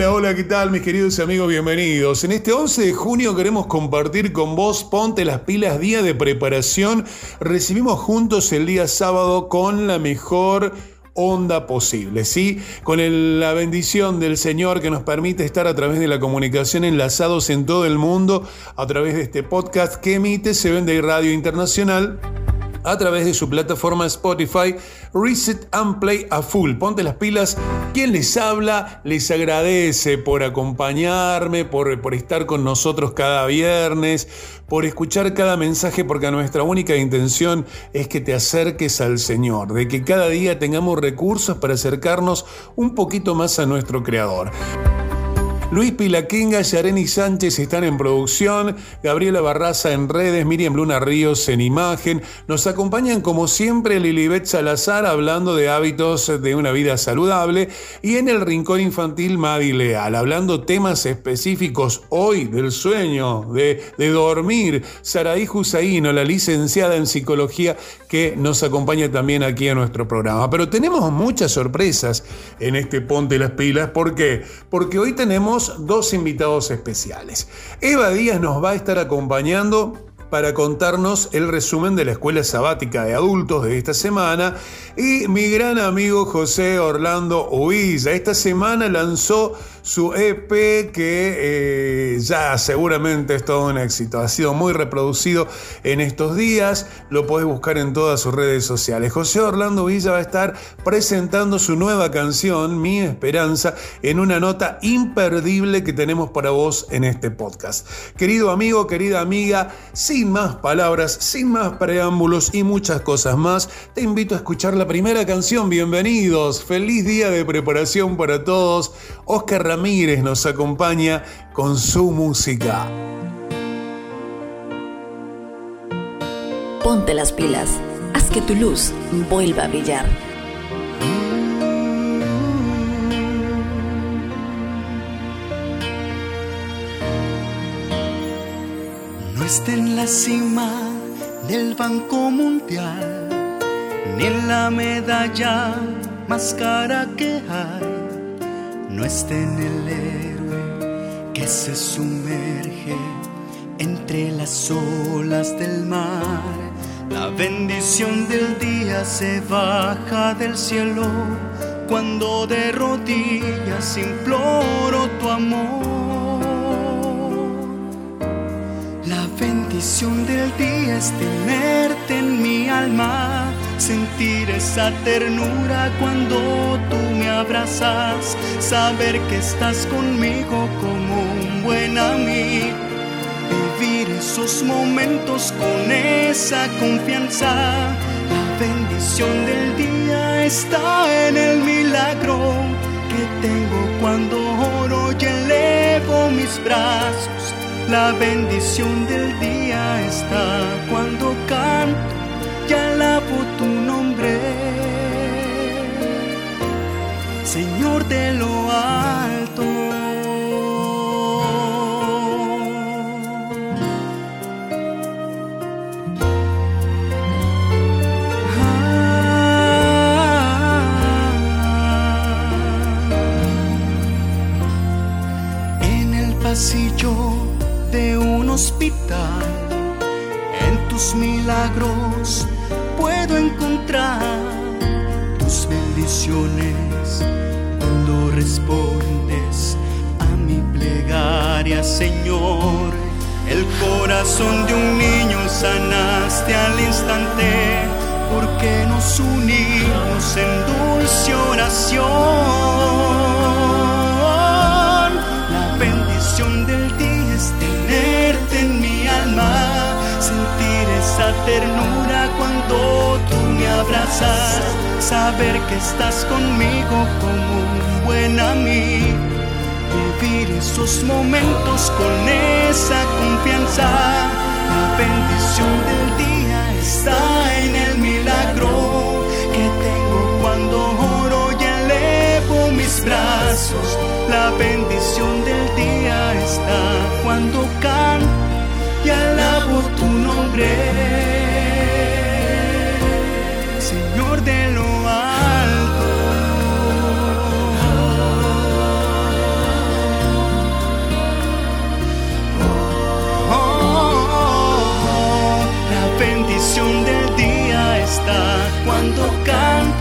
Hola, hola, ¿qué tal mis queridos amigos? Bienvenidos. En este 11 de junio queremos compartir con vos Ponte las pilas, día de preparación. Recibimos juntos el día sábado con la mejor onda posible, ¿sí? Con la bendición del Señor que nos permite estar a través de la comunicación enlazados en todo el mundo, a través de este podcast que emite Se Vende Radio Internacional a través de su plataforma Spotify, Reset and Play a Full. Ponte las pilas. Quien les habla les agradece por acompañarme, por, estar con nosotros cada viernes, por escuchar cada mensaje, porque nuestra única intención es que te acerques al Señor, de que cada día tengamos recursos para acercarnos un poquito más a nuestro Creador. Luis Pilaquinga, Yareni Sánchez están en producción, Gabriela Barraza en redes, Miriam Luna Ríos en imagen. Nos acompañan como siempre Lilibet Salazar hablando de hábitos de una vida saludable y en el rincón infantil Madi Leal, hablando temas específicos hoy del sueño, de, dormir. Saraí Husaino, la licenciada en psicología que nos acompaña también aquí a nuestro programa. Pero tenemos muchas sorpresas en este Ponte las Pilas. ¿Por qué? Porque hoy tenemos dos invitados especiales. Eva Díaz nos va a estar acompañando para contarnos el resumen de la escuela sabática de adultos de esta semana y mi gran amigo José Orlando Huiza. Esta semana lanzó su EP que eh, ya seguramente es todo un éxito. Ha sido muy reproducido en estos días. Lo podés buscar en todas sus redes sociales. José Orlando Villa va a estar presentando su nueva canción, Mi Esperanza, en una nota imperdible que tenemos para vos en este podcast. Querido amigo, querida amiga, sin más palabras, sin más preámbulos y muchas cosas más, te invito a escuchar la primera canción. Bienvenidos. Feliz día de preparación para todos. Oscar Ramírez nos acompaña con su música. Ponte las pilas. Haz que tu luz vuelva a brillar. No está en la cima del Banco Mundial, ni en la medalla más cara que hay. No está en el héroe que se sumerge entre las olas del mar. La bendición del día se baja del cielo cuando de rodillas imploro tu amor. La bendición del día es tenerte en mi alma, sentir esa ternura cuando tú me abrazas, saber que estás conmigo como un buen amigo, vivir esos momentos con esa confianza. La bendición del día está en el milagro que tengo cuando oro y elevo mis brazos. La bendición del día está cuando canto y alabo tu nombre. Señor de lo alto. En el pasillo de un hospital, en tus milagros cuando respondes a mi plegaria, Señor. El corazón de un niño sanaste al instante, porque nos unimos en dulce oración. Esa ternura cuando tú me abrazas, saber que estás conmigo como un buen amigo. Vivir esos momentos con esa confianza. La bendición del día está en el milagro que tengo cuando oro y elevo mis brazos. La bendición del día está cuando canto y alabo tu nombre. de lo alto. Oh, la bendición del día está cuando canto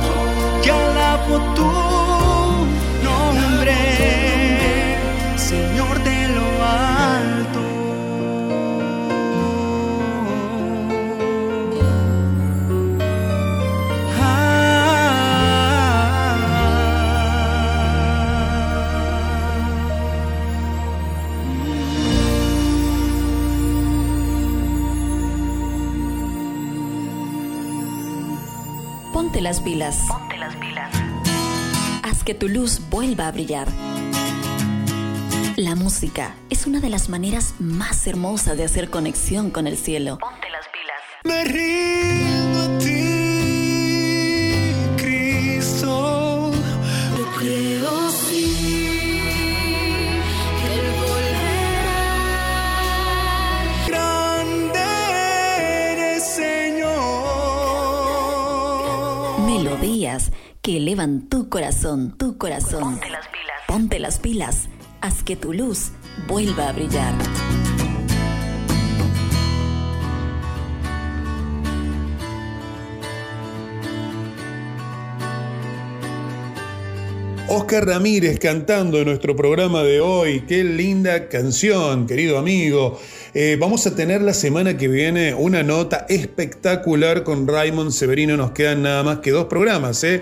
las pilas. Ponte las pilas. Haz que tu luz vuelva a brillar. La música es una de las maneras más hermosas de hacer conexión con el cielo. Ponte las pilas. Me rindo tu corazón, tu corazón. Ponte las pilas. Ponte las pilas. Haz que tu luz vuelva a brillar. Oscar Ramírez cantando en nuestro programa de hoy. Qué linda canción, querido amigo. Eh, vamos a tener la semana que viene una nota espectacular con Raymond Severino. Nos quedan nada más que dos programas, ¿eh?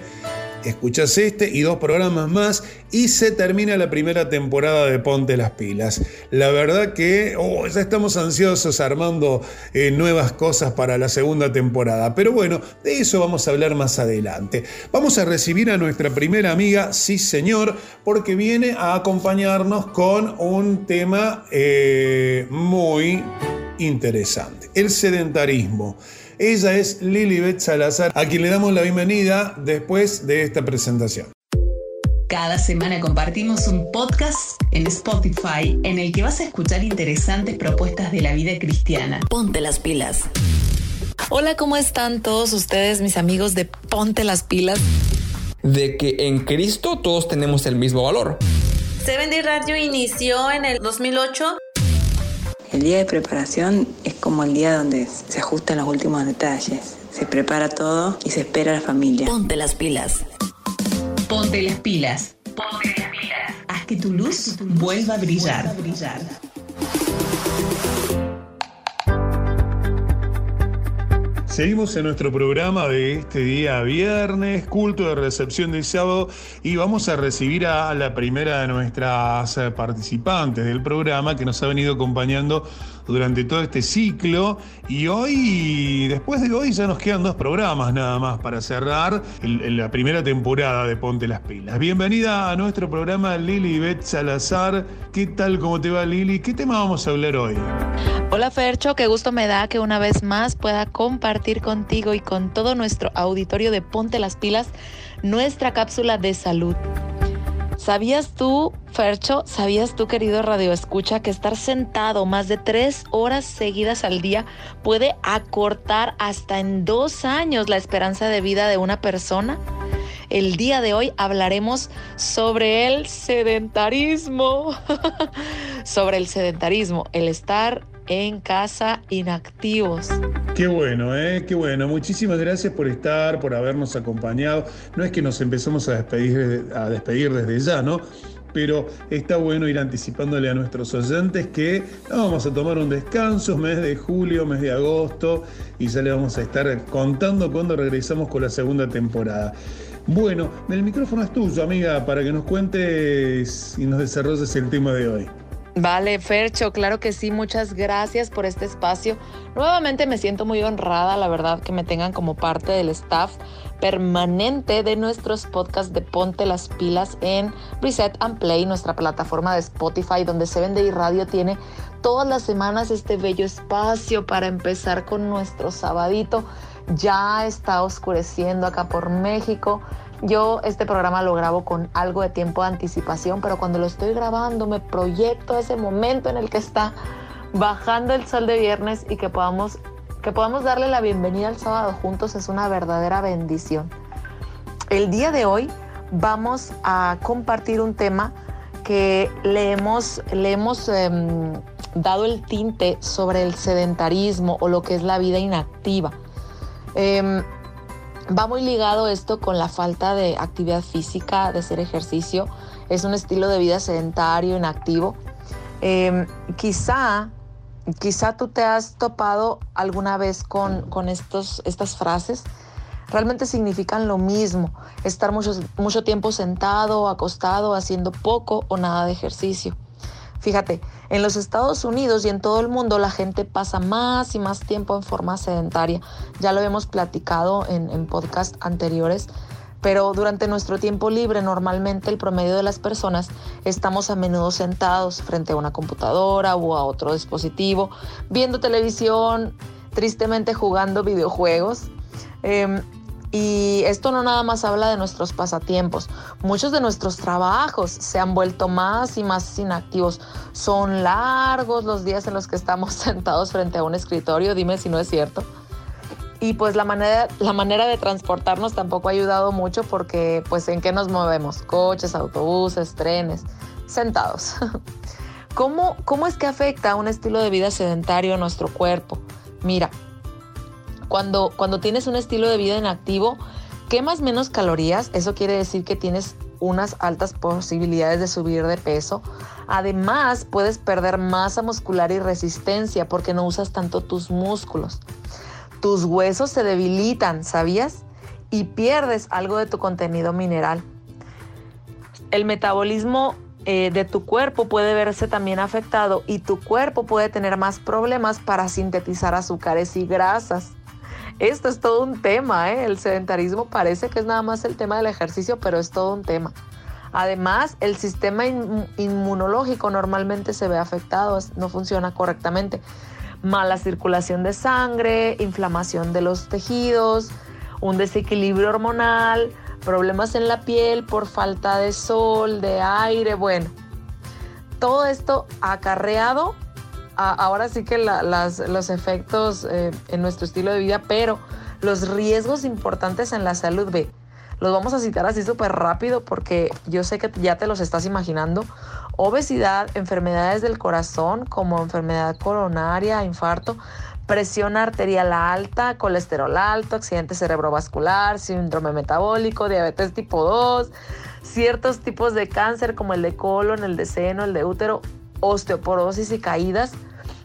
Escuchás este y dos programas más y se termina la primera temporada de Ponte las Pilas. La verdad que oh, ya estamos ansiosos armando eh, nuevas cosas para la segunda temporada. Pero bueno, de eso vamos a hablar más adelante. Vamos a recibir a nuestra primera amiga, sí señor, porque viene a acompañarnos con un tema eh, muy interesante, el sedentarismo. Ella es Lilibet Salazar, a quien le damos la bienvenida después de esta presentación. Cada semana compartimos un podcast en Spotify en el que vas a escuchar interesantes propuestas de la vida cristiana. Ponte las pilas. Hola, ¿cómo están todos ustedes, mis amigos de Ponte las pilas? De que en Cristo todos tenemos el mismo valor. Seven Day Radio inició en el 2008 el día de preparación como el día donde se ajustan los últimos detalles. Se prepara todo y se espera a la familia. Ponte las pilas. Ponte las pilas. Ponte las pilas. Haz que tu luz vuelva a brillar. Seguimos en nuestro programa de este día viernes, culto de recepción del sábado, y vamos a recibir a la primera de nuestras eh, participantes del programa que nos ha venido acompañando durante todo este ciclo. Y hoy, después de hoy, ya nos quedan dos programas nada más para cerrar la primera temporada de Ponte las Pilas. Bienvenida a nuestro programa Lili Beth Salazar. ¿Qué tal? ¿Cómo te va Lili? ¿Qué tema vamos a hablar hoy? Hola Fercho, qué gusto me da que una vez más pueda compartir contigo y con todo nuestro auditorio de Ponte las Pilas nuestra cápsula de salud. ¿Sabías tú, Fercho, sabías tú, querido Radio Escucha, que estar sentado más de tres horas seguidas al día puede acortar hasta en dos años la esperanza de vida de una persona? El día de hoy hablaremos sobre el sedentarismo, sobre el sedentarismo, el estar en casa inactivos. Qué bueno, ¿eh? Qué bueno. Muchísimas gracias por estar, por habernos acompañado. No es que nos empezamos a despedir, a despedir desde ya, ¿no? Pero está bueno ir anticipándole a nuestros oyentes que vamos a tomar un descanso, mes de julio, mes de agosto, y ya le vamos a estar contando cuando regresamos con la segunda temporada. Bueno, el micrófono es tuyo, amiga, para que nos cuentes y nos desarrolles el tema de hoy. Vale, Fercho, claro que sí, muchas gracias por este espacio. Nuevamente me siento muy honrada, la verdad, que me tengan como parte del staff permanente de nuestros podcasts de Ponte las Pilas en Reset and Play, nuestra plataforma de Spotify, donde se vende y radio tiene todas las semanas este bello espacio para empezar con nuestro sabadito. Ya está oscureciendo acá por México. Yo este programa lo grabo con algo de tiempo de anticipación, pero cuando lo estoy grabando me proyecto ese momento en el que está bajando el sol de viernes y que podamos, que podamos darle la bienvenida al sábado juntos es una verdadera bendición. El día de hoy vamos a compartir un tema que le hemos, le hemos em, dado el tinte sobre el sedentarismo o lo que es la vida inactiva. Em, Va muy ligado esto con la falta de actividad física, de hacer ejercicio. Es un estilo de vida sedentario, inactivo. Em, quizá, tú te has topado alguna vez con, con estos, estas frases. Realmente significan lo mismo, estar mucho, mucho tiempo sentado, acostado, haciendo poco o nada de ejercicio. Fíjate, en los Estados Unidos y en todo el mundo la gente pasa más y más tiempo en forma sedentaria. Ya lo hemos platicado en, en podcast anteriores. Pero durante nuestro tiempo libre, normalmente el promedio de las personas estamos a menudo sentados frente a una computadora o a otro dispositivo, viendo televisión, tristemente jugando videojuegos. Eh, y esto no nada más habla de nuestros pasatiempos. Muchos de nuestros trabajos se han vuelto más y más inactivos. Son largos los días en los que estamos sentados frente a un escritorio. Dime si no es cierto. Y pues la manera, la manera de transportarnos tampoco ha ayudado mucho porque pues en qué nos movemos? Coches, autobuses, trenes, sentados. ¿Cómo, cómo es que afecta un estilo de vida sedentario a nuestro cuerpo? Mira, cuando, cuando tienes un estilo de vida inactivo, quemas menos calorías, eso quiere decir que tienes unas altas posibilidades de subir de peso. Además, puedes perder masa muscular y resistencia porque no usas tanto tus músculos. Tus huesos se debilitan, ¿sabías? Y pierdes algo de tu contenido mineral. El metabolismo eh, de tu cuerpo puede verse también afectado y tu cuerpo puede tener más problemas para sintetizar azúcares y grasas. Esto es todo un tema, ¿eh? El sedentarismo parece que es nada más el tema del ejercicio, pero es todo un tema. Además, el sistema inmunológico normalmente se ve afectado, no funciona correctamente. Mala circulación de sangre, inflamación de los tejidos, un desequilibrio hormonal, problemas en la piel por falta de sol, de aire, bueno. Todo esto acarreado ahora sí que los efectos eh, en nuestro estilo de vida, pero los riesgos importantes en la salud, ve, los vamos a citar así súper rápido porque yo sé que ya te los estás imaginando. Obesidad, enfermedades del corazón como enfermedad coronaria, infarto, presión arterial alta, colesterol alto, accidente cerebrovascular, síndrome metabólico, diabetes tipo 2, ciertos tipos de cáncer como el de colon, el de seno, el de útero, osteoporosis y caídas,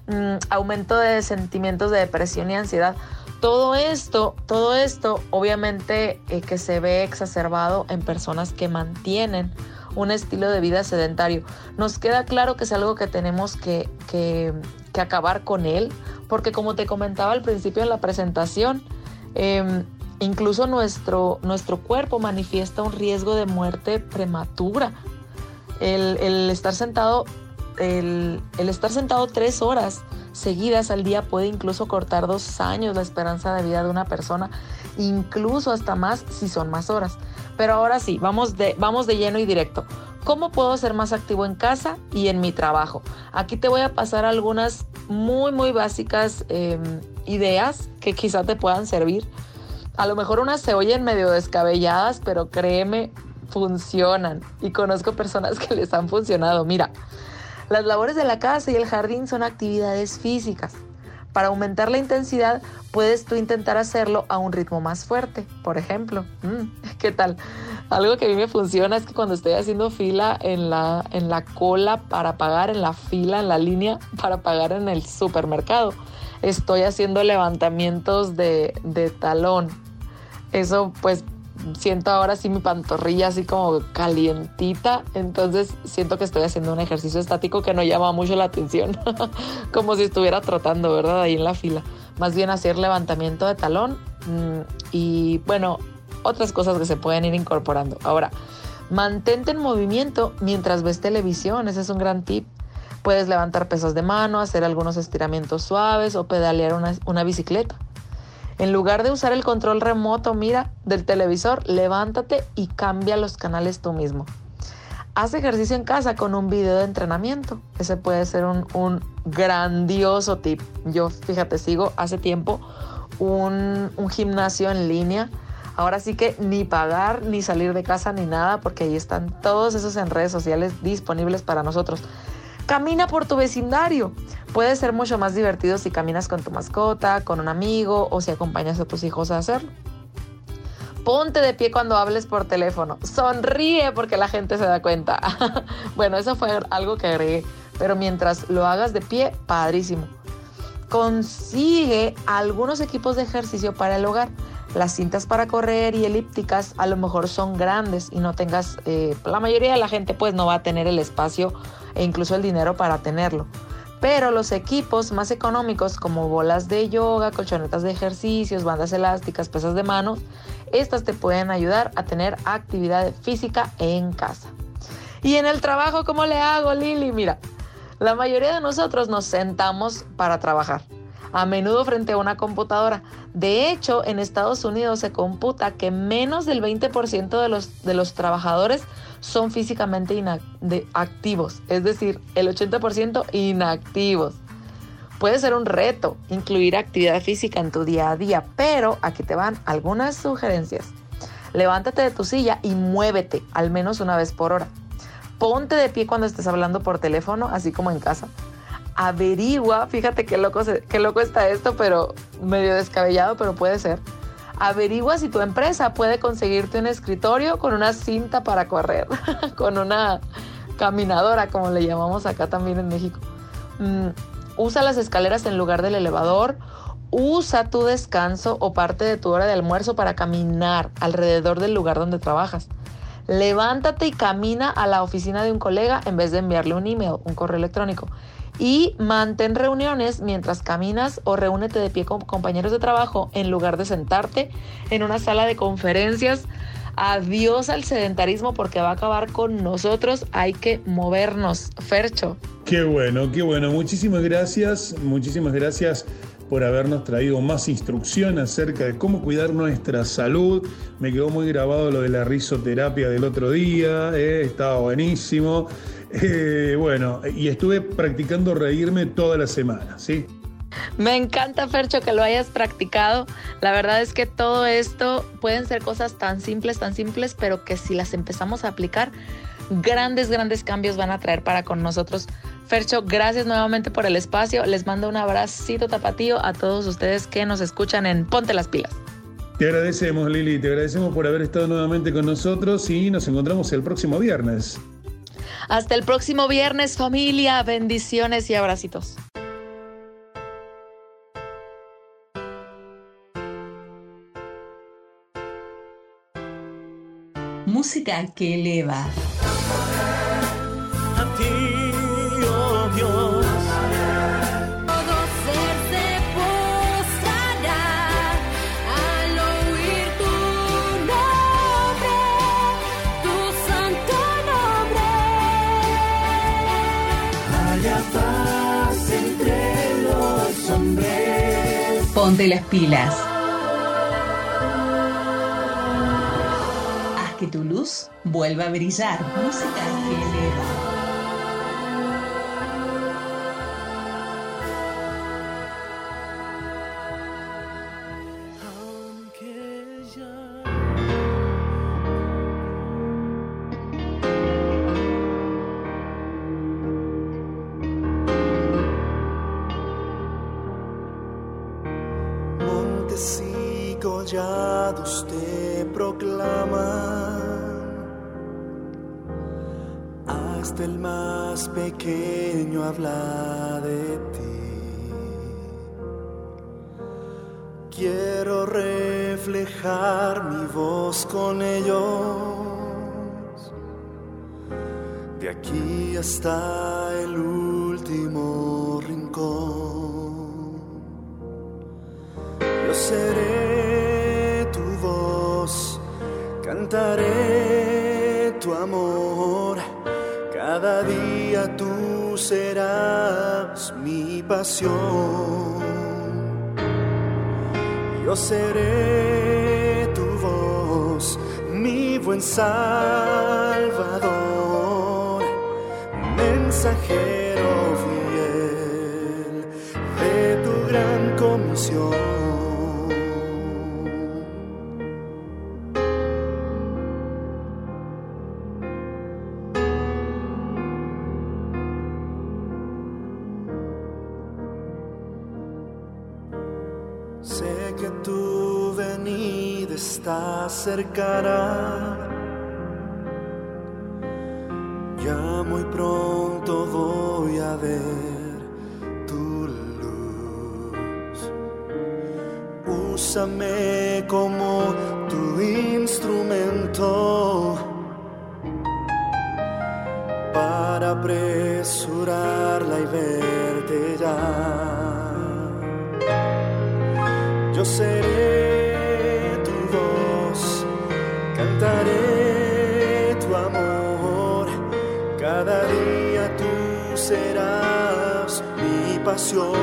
mm, aumento de sentimientos de depresión y ansiedad. Todo esto, todo esto obviamente eh, que se ve exacerbado en personas que mantienen un estilo de vida sedentario. Nos queda claro que es algo que tenemos que, que, acabar con él, porque como te comentaba al principio en la presentación, em, incluso nuestro, nuestro cuerpo manifiesta un riesgo de muerte prematura. El, el estar sentado el, estar sentado tres horas seguidas al día puede incluso cortar dos años la esperanza de vida de una persona, incluso hasta más si son más horas. Pero ahora sí, vamos de, vamos de lleno y directo. ¿Cómo puedo ser más activo en casa y en mi trabajo? Aquí te voy a pasar algunas muy, muy básicas em, ideas que quizá te puedan servir. A lo mejor unas se oyen medio descabelladas, pero créeme, funcionan. Y conozco personas que les han funcionado. Mira, las labores de la casa y el jardín son actividades físicas. Para aumentar la intensidad, puedes tú intentar hacerlo a un ritmo más fuerte. Por ejemplo, mm, ¿qué tal? Algo que a mí me funciona es que cuando estoy haciendo fila en la, en la cola para pagar, en la fila, en la línea para pagar en el supermercado, estoy haciendo levantamientos de, de talón. Eso pues siento ahora sí mi pantorrilla así como calientita, entonces siento que estoy haciendo un ejercicio estático que no llama mucho la atención, como si estuviera trotando, ¿verdad? Ahí en la fila. Más bien hacer levantamiento de talón mm, y bueno, otras cosas que se pueden ir incorporando. Ahora, mantente en movimiento mientras ves televisión, ese es un gran tip. Puedes levantar pesos de mano, hacer algunos estiramientos suaves o pedalear una, una bicicleta. En lugar de usar el control remoto, mira, del televisor, levántate y cambia los canales tú mismo. Haz ejercicio en casa con un video de entrenamiento. Ese puede ser un, grandioso tip. Yo, fíjate, sigo hace tiempo un, un gimnasio en línea. Ahora sí que ni pagar, ni salir de casa, ni nada, porque ahí están todos esos en redes sociales disponibles para nosotros. Camina por tu vecindario. Puede ser mucho más divertido si caminas con tu mascota, con un amigo o si acompañas a tus hijos a hacerlo. Ponte de pie cuando hables por teléfono. Sonríe porque la gente se da cuenta. bueno, eso fue algo que agregué. Pero mientras lo hagas de pie, padrísimo. Consigue algunos equipos de ejercicio para el hogar. Las cintas para correr y elípticas a lo mejor son grandes y no tengas, eh, la mayoría de la gente pues no va a tener el espacio e incluso el dinero para tenerlo. Pero los equipos más económicos como bolas de yoga, colchonetas de ejercicios, bandas elásticas, pesas de manos, estas te pueden ayudar a tener actividad física en casa. Y en el trabajo, ¿cómo le hago, Lili? Mira, la mayoría de nosotros nos sentamos para trabajar a menudo frente a una computadora. De hecho, en Estados Unidos se computa que menos del 20% de los, de los trabajadores son físicamente activos, es decir, el 80% inactivos. Puede ser un reto incluir actividad física en tu día a día, pero aquí te van algunas sugerencias. Levántate de tu silla y muévete al menos una vez por hora. Ponte de pie cuando estés hablando por teléfono, así como en casa averigua, fíjate qué loco, qué loco está esto, pero medio descabellado, pero puede ser. Averigua si tu empresa puede conseguirte un escritorio con una cinta para correr, con una caminadora, como le llamamos acá también en México. Mm, usa las escaleras en lugar del elevador. Usa tu descanso o parte de tu hora de almuerzo para caminar alrededor del lugar donde trabajas. Levántate y camina a la oficina de un colega en vez de enviarle un email, un correo electrónico y mantén reuniones mientras caminas o reúnete de pie con compañeros de trabajo en lugar de sentarte en una sala de conferencias. Adiós al sedentarismo porque va a acabar con nosotros. Hay que movernos. Fercho. Qué bueno, qué bueno. Muchísimas gracias. Muchísimas gracias por habernos traído más instrucción acerca de cómo cuidar nuestra salud. Me quedó muy grabado lo de la risoterapia del otro día, eh, estaba buenísimo. Eh, bueno, y estuve practicando reírme toda la semana, ¿sí? Me encanta, Fercho, que lo hayas practicado. La verdad es que todo esto pueden ser cosas tan simples, tan simples, pero que si las empezamos a aplicar, grandes, grandes cambios van a traer para con nosotros. Fercho, gracias nuevamente por el espacio. Les mando un abracito tapatío a todos ustedes que nos escuchan en Ponte las Pilas. Te agradecemos, Lili, te agradecemos por haber estado nuevamente con nosotros y nos encontramos el próximo viernes. Hasta el próximo viernes, familia. Bendiciones y abracitos. Música que eleva. A ti, Ponte las pilas. Haz que tu luz vuelva a brillar. Música que eleva. te proclaman, hasta el más pequeño habla de ti. Quiero reflejar mi voz con ellos. De aquí hasta el último rincón. Seré tu voz, cantaré tu amor. Cada día tú serás mi pasión. Yo seré tu voz, mi buen Salvador, mensajero fiel de tu gran comisión. Cercana. Ya muy pronto voy a ver tu luz. Úsame como tu instrumento para apresurarla y verte ya. Yo seré tu voz, cantaré tu amor. Cada día tú serás mi pasión.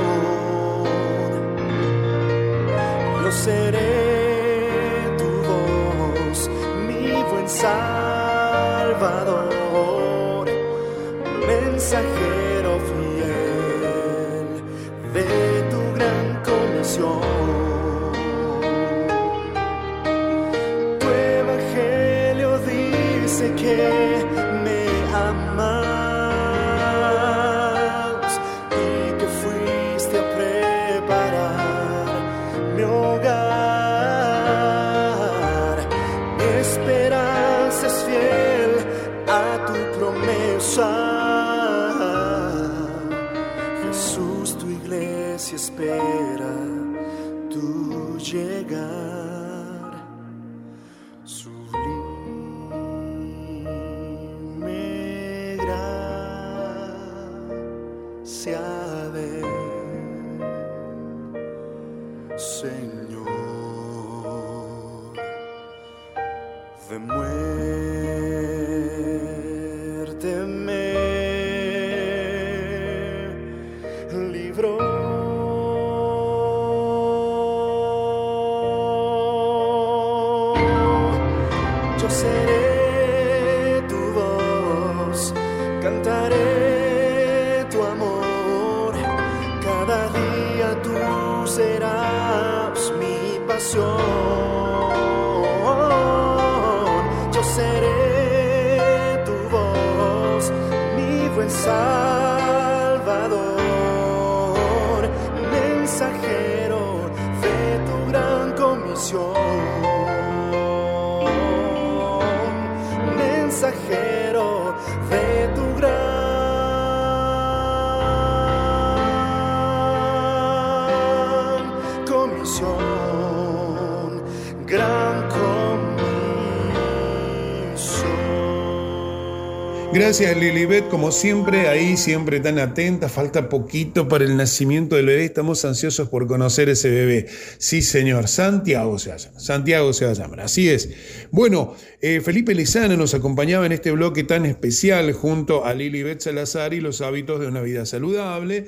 Gracias Lilibet, como siempre, ahí siempre tan atenta, falta poquito para el nacimiento del bebé, estamos ansiosos por conocer ese bebé. Sí, señor, Santiago se llama, Santiago se va a llamar, así es. Bueno, eh, Felipe Lizano nos acompañaba en este bloque tan especial junto a Lilibet Salazar y los hábitos de una vida saludable.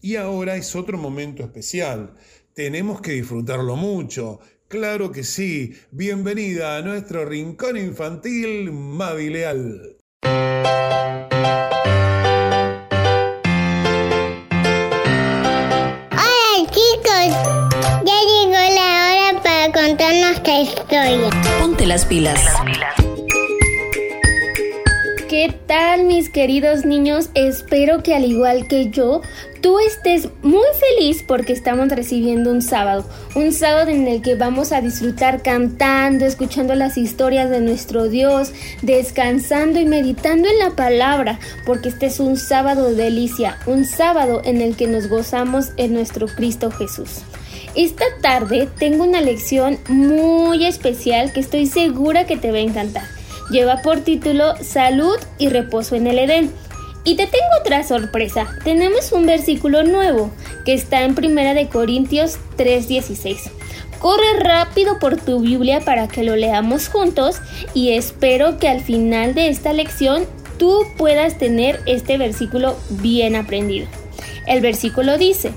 Y ahora es otro momento especial. Tenemos que disfrutarlo mucho. Claro que sí. Bienvenida a nuestro rincón infantil, Mavi historia. Ponte las pilas. ¿Qué tal mis queridos niños? Espero que al igual que yo, tú estés muy feliz porque estamos recibiendo un sábado. Un sábado en el que vamos a disfrutar cantando, escuchando las historias de nuestro Dios, descansando y meditando en la palabra, porque este es un sábado de delicia, un sábado en el que nos gozamos en nuestro Cristo Jesús. Esta tarde tengo una lección muy especial que estoy segura que te va a encantar. Lleva por título Salud y reposo en el Edén. Y te tengo otra sorpresa. Tenemos un versículo nuevo que está en Primera de Corintios 3:16. Corre rápido por tu Biblia para que lo leamos juntos y espero que al final de esta lección tú puedas tener este versículo bien aprendido. El versículo dice,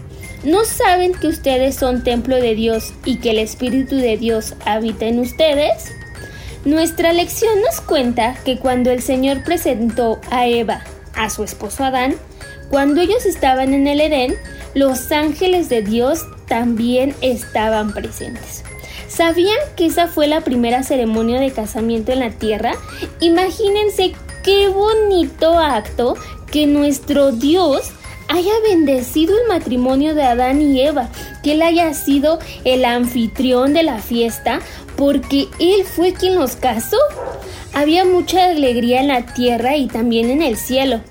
¿no saben que ustedes son templo de Dios y que el Espíritu de Dios habita en ustedes? Nuestra lección nos cuenta que cuando el Señor presentó a Eva a su esposo Adán, cuando ellos estaban en el Edén, los ángeles de Dios también estaban presentes. ¿Sabían que esa fue la primera ceremonia de casamiento en la tierra? Imagínense qué bonito acto que nuestro Dios haya bendecido el matrimonio de Adán y Eva, que él haya sido el anfitrión de la fiesta, porque él fue quien los casó. Había mucha alegría en la tierra y también en el cielo.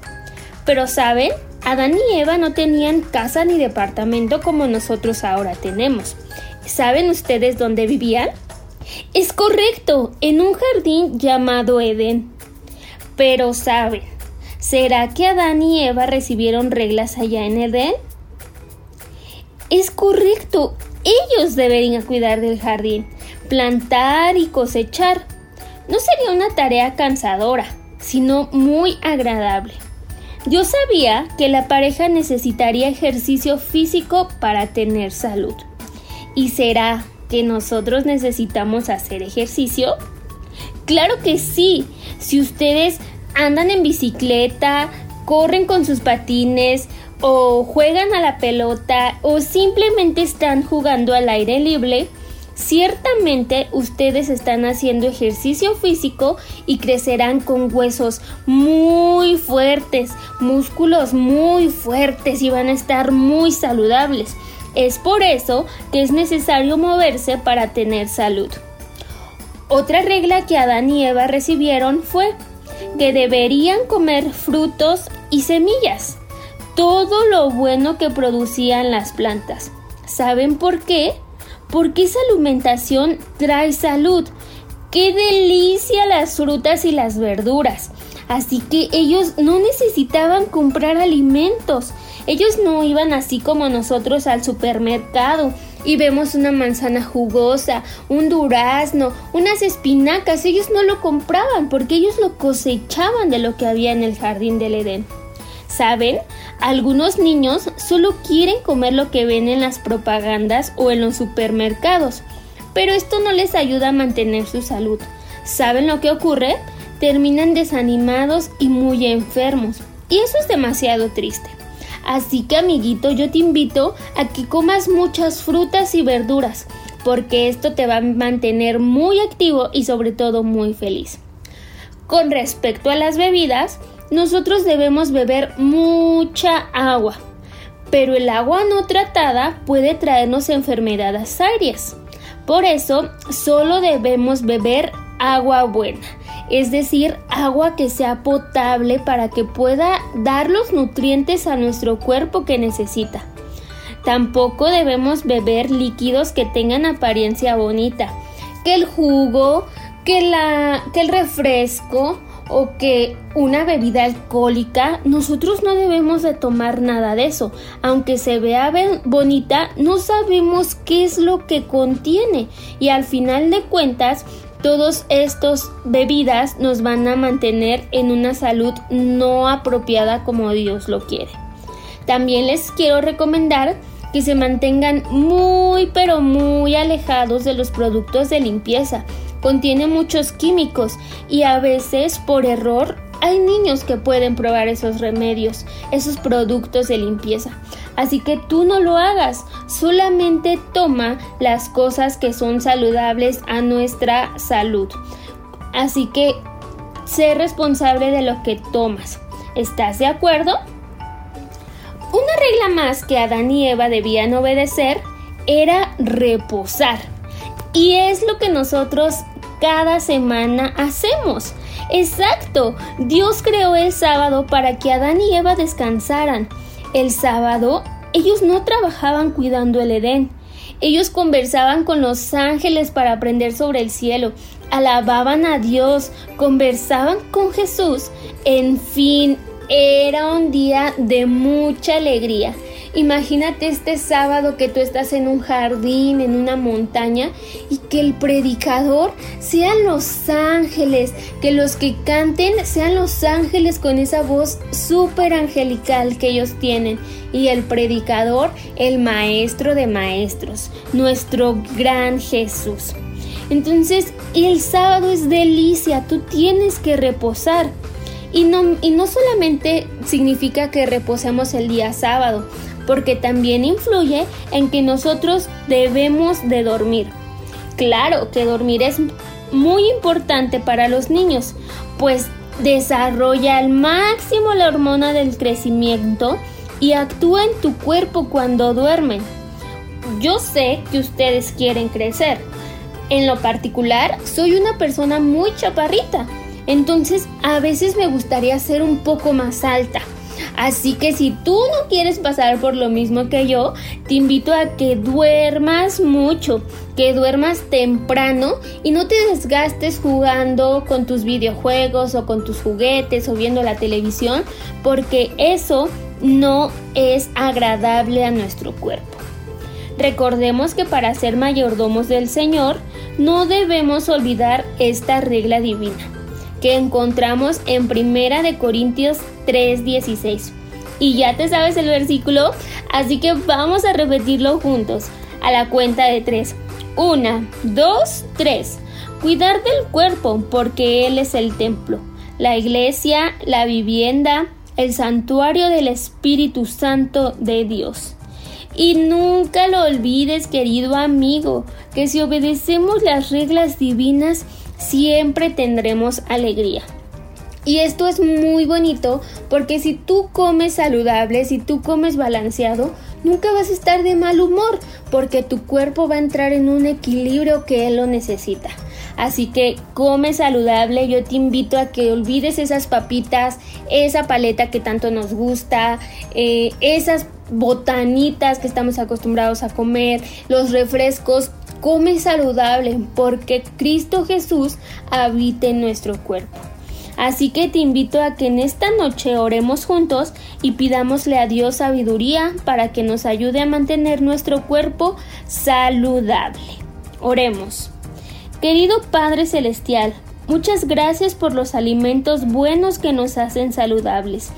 Pero saben, Adán y Eva no tenían casa ni departamento como nosotros ahora tenemos. ¿Saben ustedes dónde vivían? Es correcto, en un jardín llamado Edén. Pero saben, ¿será que Adán y Eva recibieron reglas allá en Edén? Es correcto, ellos deberían cuidar del jardín, plantar y cosechar no sería una tarea cansadora, sino muy agradable. Yo sabía que la pareja necesitaría ejercicio físico para tener salud. ¿Y será que nosotros necesitamos hacer ejercicio? Claro que sí. Si ustedes andan en bicicleta, corren con sus patines o juegan a la pelota o simplemente están jugando al aire libre, Ciertamente ustedes están haciendo ejercicio físico y crecerán con huesos muy fuertes, músculos muy fuertes y van a estar muy saludables. Es por eso que es necesario moverse para tener salud. Otra regla que Adán y Eva recibieron fue que deberían comer frutos y semillas, todo lo bueno que producían las plantas. ¿Saben por qué? porque esa alimentación trae salud. ¡Qué delicia las frutas y las verduras! Así que ellos no necesitaban comprar alimentos. Ellos no iban así como nosotros al supermercado y vemos una manzana jugosa, un durazno, unas espinacas. Ellos no lo compraban porque ellos lo cosechaban de lo que había en el jardín del Edén. ¿Saben? Algunos niños solo quieren comer lo que ven en las propagandas o en los supermercados, pero esto no les ayuda a mantener su salud. ¿Saben lo que ocurre? Terminan desanimados y muy enfermos. Y eso es demasiado triste. Así que amiguito, yo te invito a que comas muchas frutas y verduras, porque esto te va a mantener muy activo y sobre todo muy feliz. Con respecto a las bebidas, nosotros debemos beber mucha agua, pero el agua no tratada puede traernos enfermedades serias. Por eso, solo debemos beber agua buena, es decir, agua que sea potable para que pueda dar los nutrientes a nuestro cuerpo que necesita. Tampoco debemos beber líquidos que tengan apariencia bonita, que el jugo, que, la, que el refresco o que una bebida alcohólica, nosotros no debemos de tomar nada de eso. Aunque se vea bonita, no sabemos qué es lo que contiene y al final de cuentas todos estos bebidas nos van a mantener en una salud no apropiada como Dios lo quiere. También les quiero recomendar que se mantengan muy pero muy alejados de los productos de limpieza contiene muchos químicos y a veces por error hay niños que pueden probar esos remedios, esos productos de limpieza. Así que tú no lo hagas, solamente toma las cosas que son saludables a nuestra salud. Así que sé responsable de lo que tomas. ¿Estás de acuerdo? Una regla más que Adán y Eva debían obedecer era reposar. Y es lo que nosotros cada semana hacemos. Exacto, Dios creó el sábado para que Adán y Eva descansaran. El sábado ellos no trabajaban cuidando el Edén. Ellos conversaban con los ángeles para aprender sobre el cielo, alababan a Dios, conversaban con Jesús. En fin, era un día de mucha alegría. Imagínate este sábado que tú estás en un jardín, en una montaña, y que el predicador sean los ángeles, que los que canten sean los ángeles con esa voz súper angelical que ellos tienen, y el predicador, el maestro de maestros, nuestro gran Jesús. Entonces, el sábado es delicia, tú tienes que reposar. Y no, y no solamente significa que reposemos el día sábado, porque también influye en que nosotros debemos de dormir. Claro que dormir es muy importante para los niños, pues desarrolla al máximo la hormona del crecimiento y actúa en tu cuerpo cuando duermen. Yo sé que ustedes quieren crecer. En lo particular, soy una persona muy chaparrita, entonces a veces me gustaría ser un poco más alta. Así que si tú no quieres pasar por lo mismo que yo, te invito a que duermas mucho, que duermas temprano y no te desgastes jugando con tus videojuegos o con tus juguetes o viendo la televisión, porque eso no es agradable a nuestro cuerpo. Recordemos que para ser mayordomos del Señor no debemos olvidar esta regla divina encontramos en Primera de Corintios 3:16. Y ya te sabes el versículo, así que vamos a repetirlo juntos a la cuenta de tres. Una, dos, tres. Cuidar del cuerpo porque Él es el templo, la iglesia, la vivienda, el santuario del Espíritu Santo de Dios. Y nunca lo olvides, querido amigo, que si obedecemos las reglas divinas, siempre tendremos alegría. Y esto es muy bonito porque si tú comes saludable, si tú comes balanceado, nunca vas a estar de mal humor porque tu cuerpo va a entrar en un equilibrio que él lo necesita. Así que come saludable, yo te invito a que olvides esas papitas, esa paleta que tanto nos gusta, eh, esas botanitas que estamos acostumbrados a comer, los refrescos, come saludable porque Cristo Jesús habita en nuestro cuerpo. Así que te invito a que en esta noche oremos juntos y pidámosle a Dios sabiduría para que nos ayude a mantener nuestro cuerpo saludable. Oremos. Querido Padre Celestial, muchas gracias por los alimentos buenos que nos hacen saludables,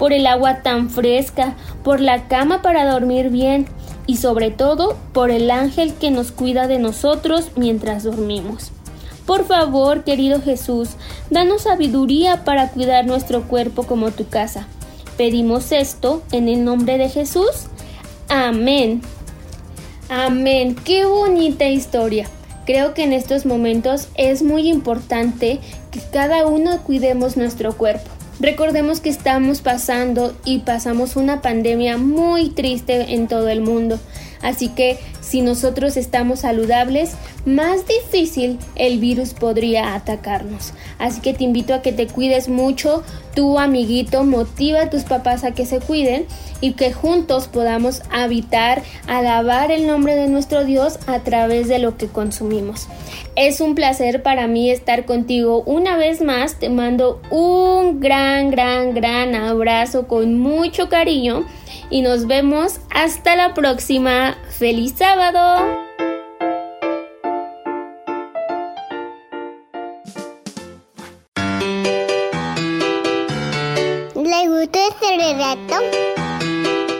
por el agua tan fresca, por la cama para dormir bien, y sobre todo por el ángel que nos cuida de nosotros mientras dormimos. Por favor, querido Jesús, danos sabiduría para cuidar nuestro cuerpo como tu casa. Pedimos esto en el nombre de Jesús. Amén. Amén. Qué bonita historia. Creo que en estos momentos es muy importante que cada uno cuidemos nuestro cuerpo. Recordemos que estamos pasando y pasamos una pandemia muy triste en todo el mundo. Así que si nosotros estamos saludables, más difícil el virus podría atacarnos. Así que te invito a que te cuides mucho, tu amiguito, motiva a tus papás a que se cuiden y que juntos podamos habitar, alabar el nombre de nuestro Dios a través de lo que consumimos. Es un placer para mí estar contigo una vez más. Te mando un gran, gran, gran abrazo con mucho cariño y nos vemos hasta la próxima. ¡Feliz sábado! ¿Le gustó este relato?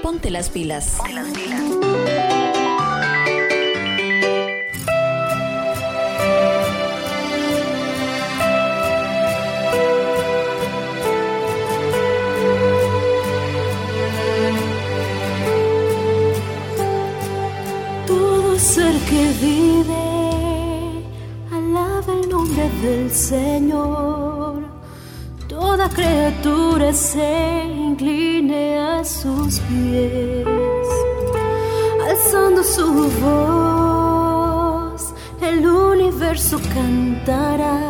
Ponte las pilas. Ponte las pilas. Que vive, alaba el nombre del Señor. Toda criatura se incline a sus pies, alzando su voz, el universo cantará.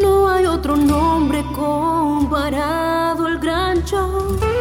No hay otro nombre comparado al gran yo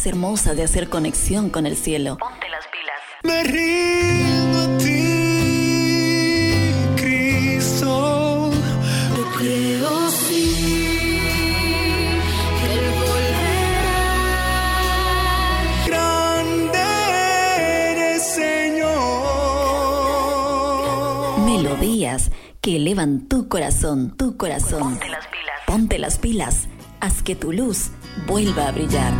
más hermosas de hacer conexión con el cielo. Ponte las pilas. Me rindo a ti, Cristo. Yo creo sí que Él volverá. Grande eres, Señor. Melodías que elevan tu corazón, tu corazón. Ponte las pilas. Ponte las pilas. Haz que tu luz vuelva a brillar.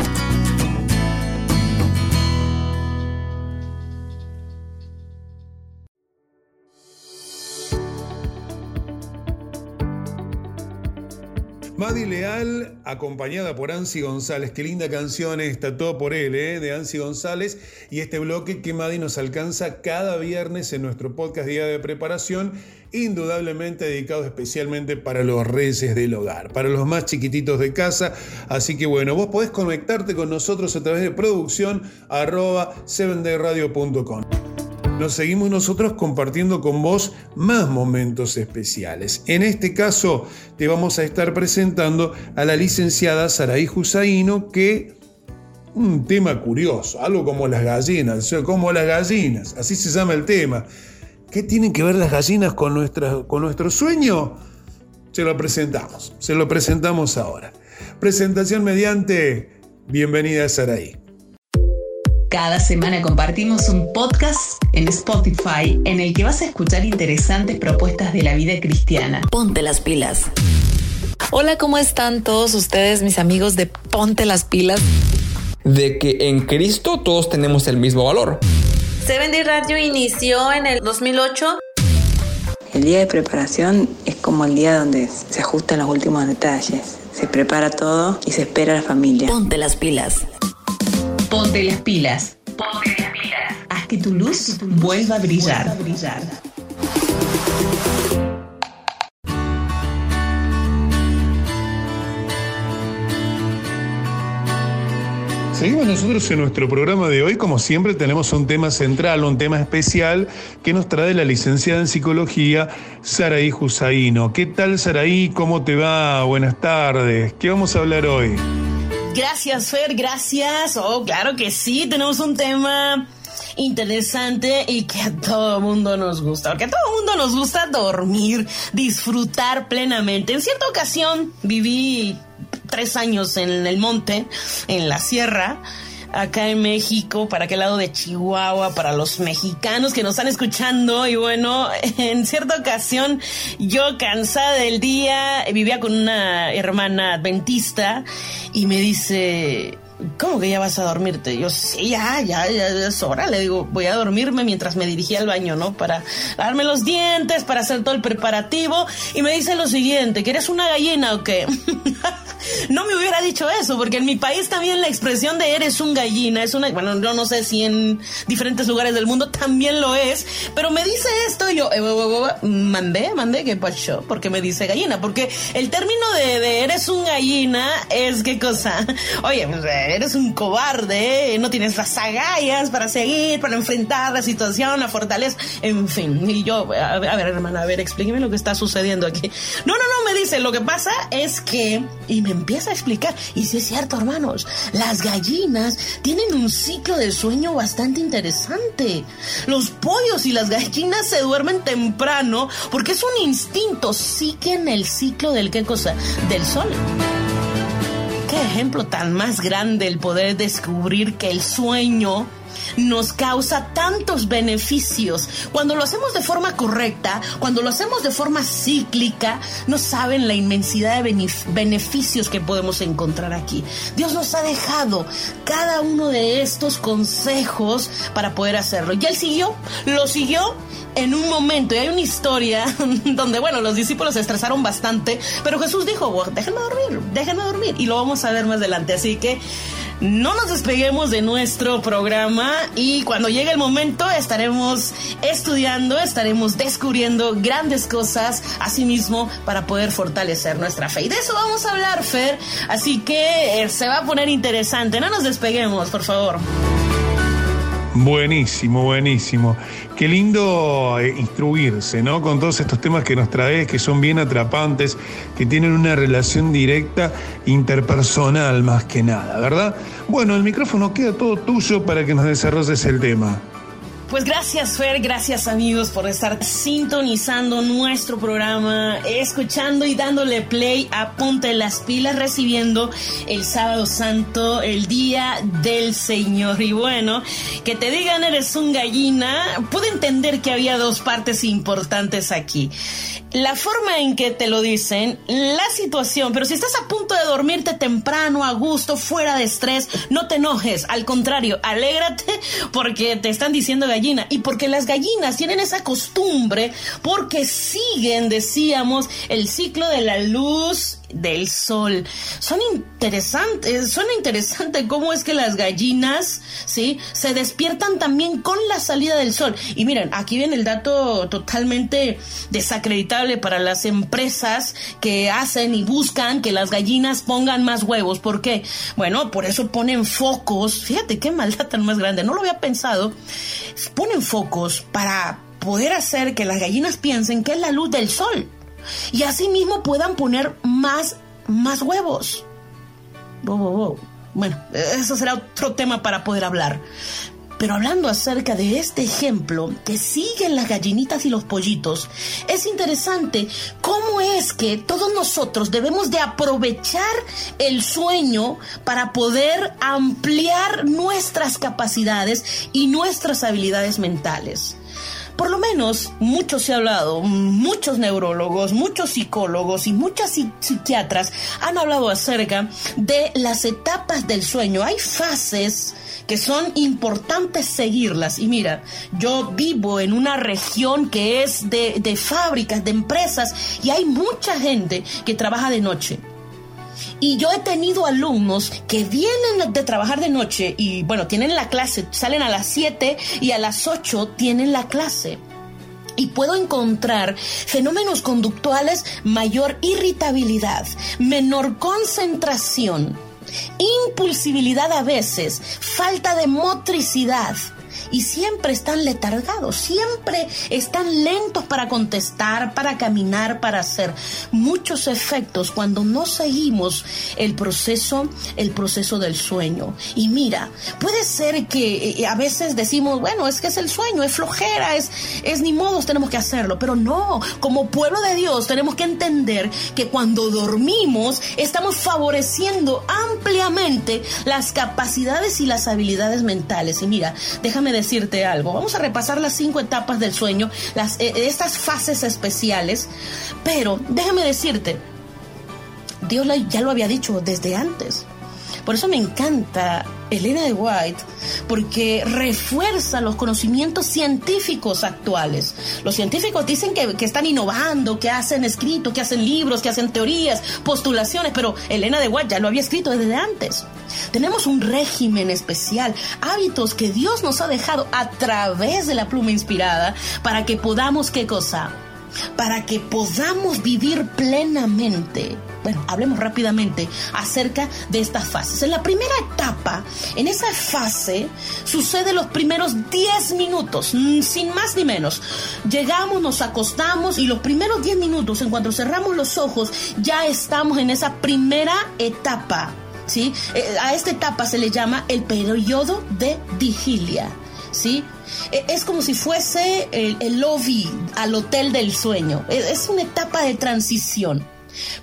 Acompañada por Ansi González. Qué linda canción está todo por él, ¿eh? de Ansi González. Y este bloque que Madi nos alcanza cada viernes en nuestro podcast Día de Preparación, indudablemente dedicado especialmente para los reyes del hogar, para los más chiquititos de casa. Así que bueno, vos podés conectarte con nosotros a través de producción arroba 7dayradio.com. Nos seguimos nosotros compartiendo con vos más momentos especiales. En este caso, te vamos a estar presentando a la licenciada Saraí Jusaino, que un tema curioso, algo como las gallinas, como las gallinas, así se llama el tema. ¿Qué tienen que ver las gallinas con, con nuestro sueño? Se lo presentamos, se lo presentamos ahora. Presentación mediante, bienvenida Saraí. Cada semana compartimos un podcast en Spotify en el que vas a escuchar interesantes propuestas de la vida cristiana. Ponte las pilas. Hola, ¿cómo están todos ustedes, mis amigos de Ponte las pilas? De que en Cristo todos tenemos el mismo valor. Seven Day Radio inició en el 2008. El día de preparación es como el día donde se ajustan los últimos detalles. Se prepara todo y se espera a la familia. Ponte las pilas. Ponte las pilas. Ponte las pilas. Haz que tu luz vuelva a brillar. Seguimos nosotros en nuestro programa de hoy, como siempre tenemos un tema central, un tema especial que nos trae la licenciada en psicología Saraí Jusaino. ¿Qué tal Saraí? ¿Cómo te va? Buenas tardes. ¿Qué vamos a hablar hoy? Gracias, Fer, gracias. Oh, claro que sí, tenemos un tema interesante y que a todo mundo nos gusta, porque a todo mundo nos gusta dormir, disfrutar plenamente. En cierta ocasión viví tres años en el monte, en la sierra, acá en México, para aquel lado de Chihuahua, para los mexicanos que nos están escuchando. Y bueno, en cierta ocasión, yo cansada del día, vivía con una hermana adventista y me dice, ¿Cómo que ya vas a dormirte? Yo, sí, ya, ya, ya es hora. Le digo, voy a dormirme mientras me dirigía al baño, ¿no? Para darme los dientes, para hacer todo el preparativo. Y me dice lo siguiente, ¿que eres una gallina o qué? no me hubiera dicho eso, porque en mi país también la expresión de eres un gallina es una, bueno, yo no sé si en diferentes lugares del mundo también lo es, pero me dice esto y yo, eh, mandé, mandé, ¿qué pasó? Porque me dice gallina, porque el término de, de eres un gallina es qué cosa. Oye, pues, eres un cobarde, no tienes las agallas para seguir, para enfrentar la situación, la fortaleza, en fin. Y yo, a ver, a hermana, a ver, explíqueme lo que está sucediendo aquí. No, no, no, me dice, lo que pasa es que, y me empieza a explicar, y si es cierto, hermanos, las gallinas tienen un ciclo de sueño bastante interesante. Los pollos y las gallinas se duermen temprano porque es un instinto, siguen el ciclo del qué cosa, del sol qué ejemplo tan más grande el poder descubrir que el sueño nos causa tantos beneficios. Cuando lo hacemos de forma correcta, cuando lo hacemos de forma cíclica, no saben la inmensidad de beneficios que podemos encontrar aquí. Dios nos ha dejado cada uno de estos consejos para poder hacerlo. Y él siguió, lo siguió en un momento, y hay una historia donde, bueno, los discípulos se estresaron bastante, pero Jesús dijo, déjenme dormir, déjenme dormir, y lo vamos a ver más adelante. Así que no nos despeguemos de nuestro programa y cuando llegue el momento estaremos estudiando, estaremos descubriendo grandes cosas asimismo para poder fortalecer nuestra fe. Y de eso vamos a hablar, Fer. Así que eh, se va a poner interesante. No nos despeguemos, por favor. Buenísimo, buenísimo. Qué lindo eh, instruirse, ¿no? Con todos estos temas que nos traes, que son bien atrapantes, que tienen una relación directa interpersonal más que nada, ¿verdad? Bueno, el micrófono queda todo tuyo para que nos desarrolles el tema. Pues gracias Fer, gracias amigos por estar sintonizando nuestro programa, escuchando y dándole play a Ponte las Pilas, recibiendo el sábado santo, el día del Señor. Y bueno, que te digan eres un gallina, pude entender que había dos partes importantes aquí la forma en que te lo dicen, la situación, pero si estás a punto de dormirte temprano, a gusto, fuera de estrés, no te enojes, al contrario, alégrate porque te están diciendo gallina. Y porque las gallinas tienen esa costumbre porque siguen, decíamos, el ciclo de la luz del sol. Son interesantes, suena interesante cómo es que las gallinas, ¿sí? Se despiertan también con la salida del sol. Y miren, aquí viene el dato totalmente desacreditable para las empresas que hacen y buscan que las gallinas pongan más huevos. ¿Por qué? Bueno, por eso ponen focos. Fíjate qué maldad tan más grande. No lo había pensado. Ponen focos para poder hacer que las gallinas piensen que es la luz del sol y asimismo puedan poner más, más huevos. Bueno, eso será otro tema para poder hablar. Pero hablando acerca de este ejemplo que siguen las gallinitas y los pollitos, es interesante cómo es que todos nosotros debemos de aprovechar el sueño para poder ampliar nuestras capacidades y nuestras habilidades mentales por lo menos mucho se ha hablado, muchos neurólogos, muchos psicólogos y muchas psiquiatras han hablado acerca de las etapas del sueño. Hay fases que son importantes seguirlas. Y mira, yo vivo en una región que es de, de fábricas, de empresas, y hay mucha gente que trabaja de noche. Y yo he tenido alumnos que vienen de trabajar de noche y bueno, tienen la clase, salen a las 7 y a las 8 tienen la clase. Y puedo encontrar fenómenos conductuales, mayor irritabilidad, menor concentración, impulsibilidad a veces, falta de motricidad, y siempre están letargados, siempre están lentos para contestar, para caminar, para hacer muchos efectos cuando no seguimos el proceso, el proceso del sueño. Y mira, puede ser que eh, a veces decimos, bueno, es que es el sueño, es flojera, es, es ni modos, tenemos que hacerlo, pero no, como pueblo de Dios tenemos que entender que cuando dormimos estamos favoreciendo ampliamente las capacidades y las habilidades mentales. Y mira, déjame decirte algo. Vamos a repasar las cinco etapas del sueño, las, eh, estas fases especiales. Pero déjame decirte, Dios ya lo había dicho desde antes. Por eso me encanta Elena de White, porque refuerza los conocimientos científicos actuales. Los científicos dicen que, que, están innovando, que hacen escritos, que hacen libros, que hacen teorías, postulaciones, pero Elena de White ya lo había escrito desde antes. Tenemos un régimen especial, hábitos que Dios nos ha dejado a través de la pluma inspirada para que podamos, ¿qué cosa? Para que podamos vivir plenamente bueno, hablemos rápidamente acerca de estas fases. En la primera etapa, en esa fase, sucede los primeros 10 minutos, mm, sin más ni menos. Llegamos, nos acostamos y los primeros 10 minutos, en cuanto cerramos los ojos, ya estamos en esa primera etapa. ¿Sí? Eh, a esta etapa se le llama el periodo de vigilia. ¿Sí? E, es como si fuese el, lobby al hotel del sueño. E, es una etapa de transición.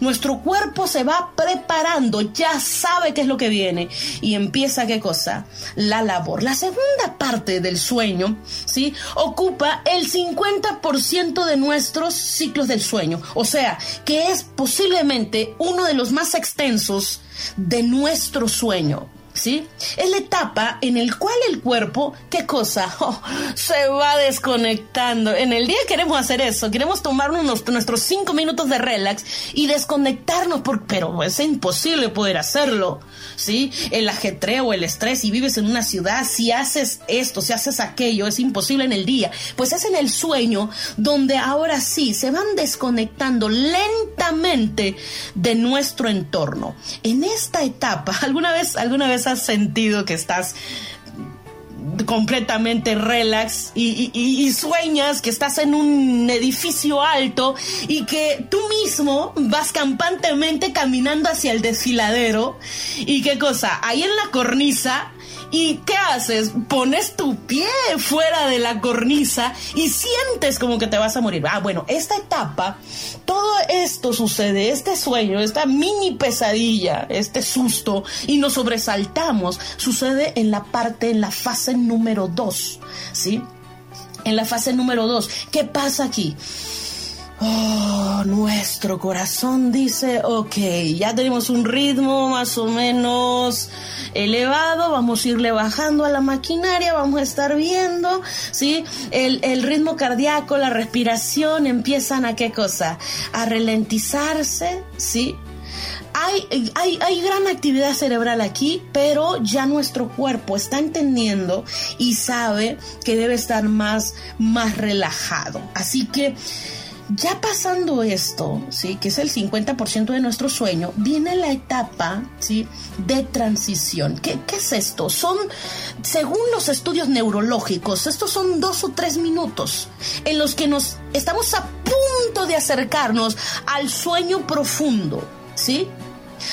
Nuestro cuerpo se va preparando, ya sabe qué es lo que viene y empieza qué cosa? La labor. La segunda parte del sueño, ¿sí? Ocupa el 50% de nuestros ciclos del sueño, o sea, que es posiblemente uno de los más extensos de nuestro sueño. ¿Sí? Es la etapa en el cual el cuerpo, ¿qué cosa? Oh, se va desconectando. En el día queremos hacer eso, queremos tomarnos nuestros cinco minutos de relax y desconectarnos, pero es imposible poder hacerlo, ¿sí? El ajetreo, el estrés, si vives en una ciudad, si haces esto, si haces aquello, es imposible en el día. Pues es en el sueño donde ahora sí se van desconectando lentamente de nuestro entorno. En esta etapa, ¿alguna vez, alguna vez has sentido que estás completamente relax y, y- y- sueñas que estás en un edificio alto y que tú mismo vas campantemente caminando hacia el desfiladero y qué cosa, ahí en la cornisa ¿Y qué haces? Pones tu pie fuera de la cornisa y sientes como que te vas a morir. Ah, bueno, esta etapa, todo esto sucede, este sueño, esta mini pesadilla, este susto, y nos sobresaltamos, sucede en la parte, en la fase número 2, ¿sí? En la fase número 2. ¿Qué pasa aquí? Oh, nuestro corazón dice, ok, ya tenemos un ritmo más o menos elevado, vamos a irle bajando a la maquinaria, vamos a estar viendo, ¿sí? El, el ritmo cardíaco, la respiración empiezan a qué cosa? A ralentizarse, ¿sí? Hay, hay, hay gran actividad cerebral aquí, pero ya nuestro cuerpo está entendiendo y sabe que debe estar más, más relajado. Así que ya pasando esto, ¿sí? que es el 50% de nuestro sueño, viene la etapa ¿sí? de transición. ¿Qué, ¿Qué es esto? Son, según los estudios neurológicos, estos son dos o tres minutos en los que nos estamos a punto de acercarnos al sueño profundo, ¿sí?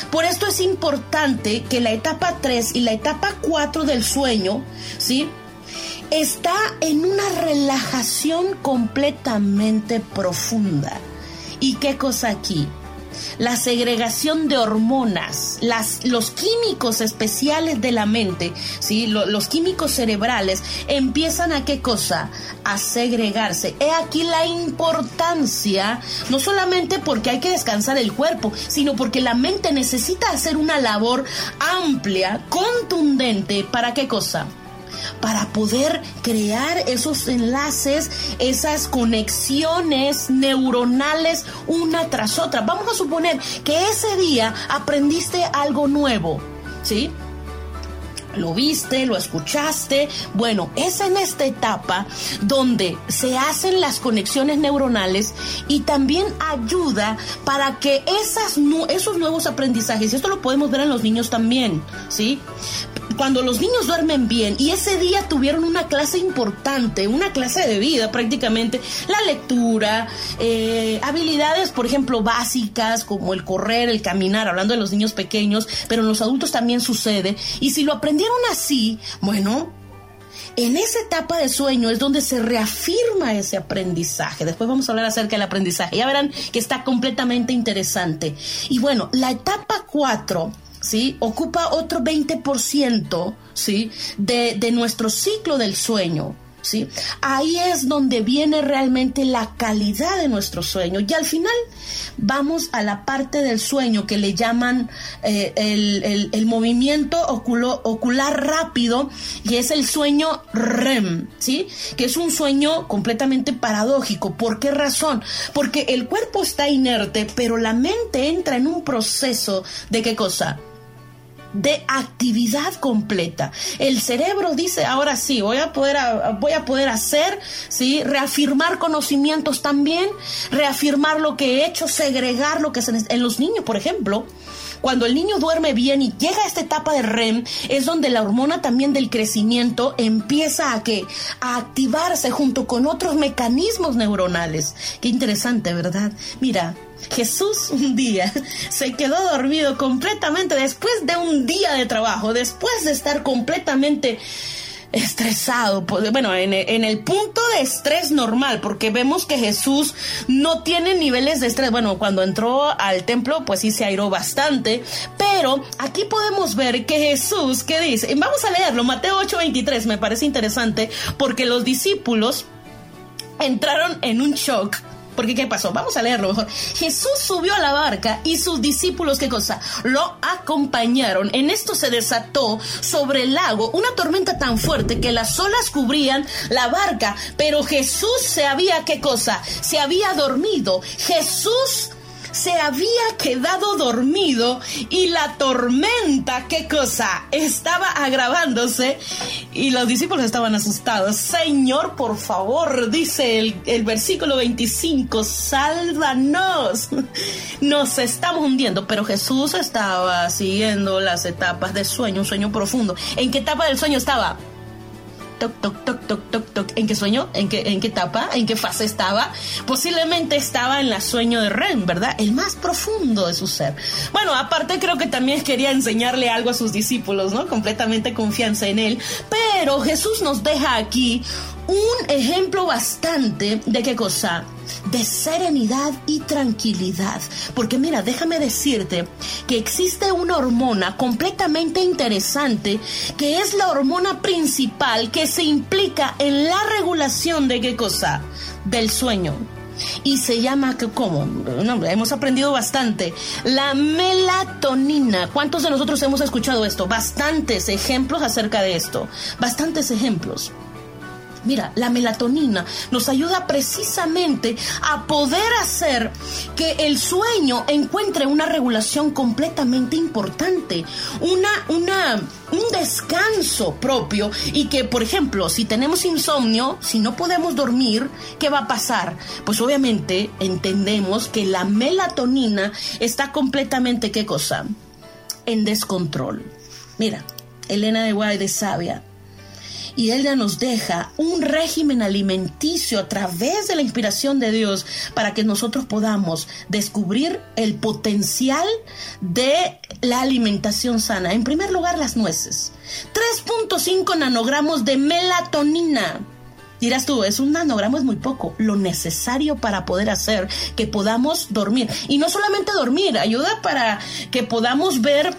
Por esto es importante que la etapa 3 y la etapa 4 del sueño, ¿sí? Está en una relajación completamente profunda. ¿Y qué cosa aquí? La segregación de hormonas, las, los químicos especiales de la mente, ¿sí? Lo- los químicos cerebrales empiezan a qué cosa? A segregarse. He aquí la importancia, no solamente porque hay que descansar el cuerpo, sino porque la mente necesita hacer una labor amplia, contundente, ¿para qué cosa? Para poder crear esos enlaces, esas conexiones neuronales una tras otra. Vamos a suponer que ese día aprendiste algo nuevo, ¿sí? Lo viste, lo escuchaste. Bueno, es en esta etapa donde se hacen las conexiones neuronales y también ayuda para que esos nuevos aprendizajes, y esto lo podemos ver en los niños también, ¿sí? Cuando los niños duermen bien y ese día tuvieron una clase importante, una clase de vida prácticamente, la lectura, eh, habilidades, por ejemplo, básicas como el correr, el caminar, hablando de los niños pequeños, pero en los adultos también sucede. Y si lo aprendieron así, bueno, en esa etapa de sueño es donde se reafirma ese aprendizaje. Después vamos a hablar acerca del aprendizaje. Ya verán que está completamente interesante. Y bueno, la etapa 4, ¿sí? Ocupa otro 20%, ¿sí? De, de nuestro ciclo del sueño. ¿Sí? Ahí es donde viene realmente la calidad de nuestro sueño. Y al final vamos a la parte del sueño que le llaman eh, el, el- el movimiento oculo- ocular rápido y es el sueño REM, ¿sí? Que es un sueño completamente paradójico. ¿Por qué razón? Porque el cuerpo está inerte, pero la mente entra en un proceso de qué cosa? De actividad completa. El cerebro dice, ahora sí, voy a poder, voy a poder hacer, ¿sí? reafirmar conocimientos también, reafirmar lo que he hecho, segregar lo que se en los niños, por ejemplo. Cuando el niño duerme bien y llega a esta etapa de REM, es donde la hormona también del crecimiento empieza a que a activarse junto con otros mecanismos neuronales. Qué interesante, ¿verdad? Mira, Jesús un día se quedó dormido completamente después de un día de trabajo, después de estar completamente estresado, bueno, en, en el punto de estrés normal, porque vemos que Jesús no tiene niveles de estrés. Bueno, cuando entró al templo, pues sí se airó bastante, pero aquí podemos ver que Jesús, ¿qué dice? Vamos a leerlo, Mateo 8:23, me parece interesante, porque los discípulos entraron en un shock. Porque ¿qué pasó? Vamos a leerlo mejor. Jesús subió a la barca y sus discípulos, ¿qué cosa? Lo acompañaron. En esto se desató sobre el lago una tormenta tan fuerte que las olas cubrían la barca. Pero Jesús se había, ¿qué cosa? Se había dormido. Jesús se había quedado dormido y la tormenta, ¿qué cosa? Estaba agravándose y los discípulos estaban asustados. Señor, por favor, dice el, el versículo 25, sálvanos. Nos estamos hundiendo, pero Jesús estaba siguiendo las etapas de sueño, un sueño profundo. ¿En qué etapa del sueño estaba? Toc, toc, toc, toc, toc, toc. ¿En qué sueño? ¿En qué, en qué etapa? ¿En qué fase estaba? Posiblemente estaba en la sueño de REM, ¿verdad? El más profundo de su ser. Bueno, aparte creo que también quería enseñarle algo a sus discípulos, ¿no? Completamente confianza en él. Pero Jesús nos deja aquí un ejemplo bastante de qué cosa de serenidad y tranquilidad. Porque mira, déjame decirte que existe una hormona completamente interesante que es la hormona principal que se implica en la regulación de qué cosa? Del sueño. Y se llama, ¿cómo? No, hemos aprendido bastante. La melatonina. ¿Cuántos de nosotros hemos escuchado esto? Bastantes ejemplos acerca de esto. Bastantes ejemplos. Mira, la melatonina nos ayuda precisamente a poder hacer que el sueño encuentre una regulación completamente importante, una, una, un descanso propio y que, por ejemplo, si tenemos insomnio, si no podemos dormir, ¿qué va a pasar? Pues obviamente entendemos que la melatonina está completamente, ¿qué cosa? En descontrol. Mira, Elena de Guay de Sabia y ella nos deja un régimen alimenticio a través de la inspiración de Dios para que nosotros podamos descubrir el potencial de la alimentación sana. En primer lugar, las nueces. 3.5 nanogramos de melatonina. Dirás tú, es un nanogramo, es muy poco, lo necesario para poder hacer que podamos dormir. Y no solamente dormir, ayuda para que podamos ver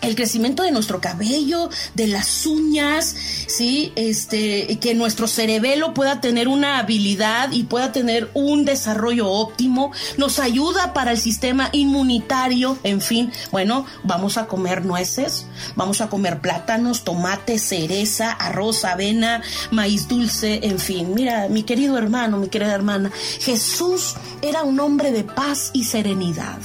el crecimiento de nuestro cabello, de las uñas, sí, este, que nuestro cerebelo pueda tener una habilidad y pueda tener un desarrollo óptimo, nos ayuda para el sistema inmunitario, en fin, bueno, vamos a comer nueces, vamos a comer plátanos, tomate, cereza, arroz, avena, maíz dulce, en fin, mira, mi querido hermano, mi querida hermana, Jesús era un hombre de paz y serenidad.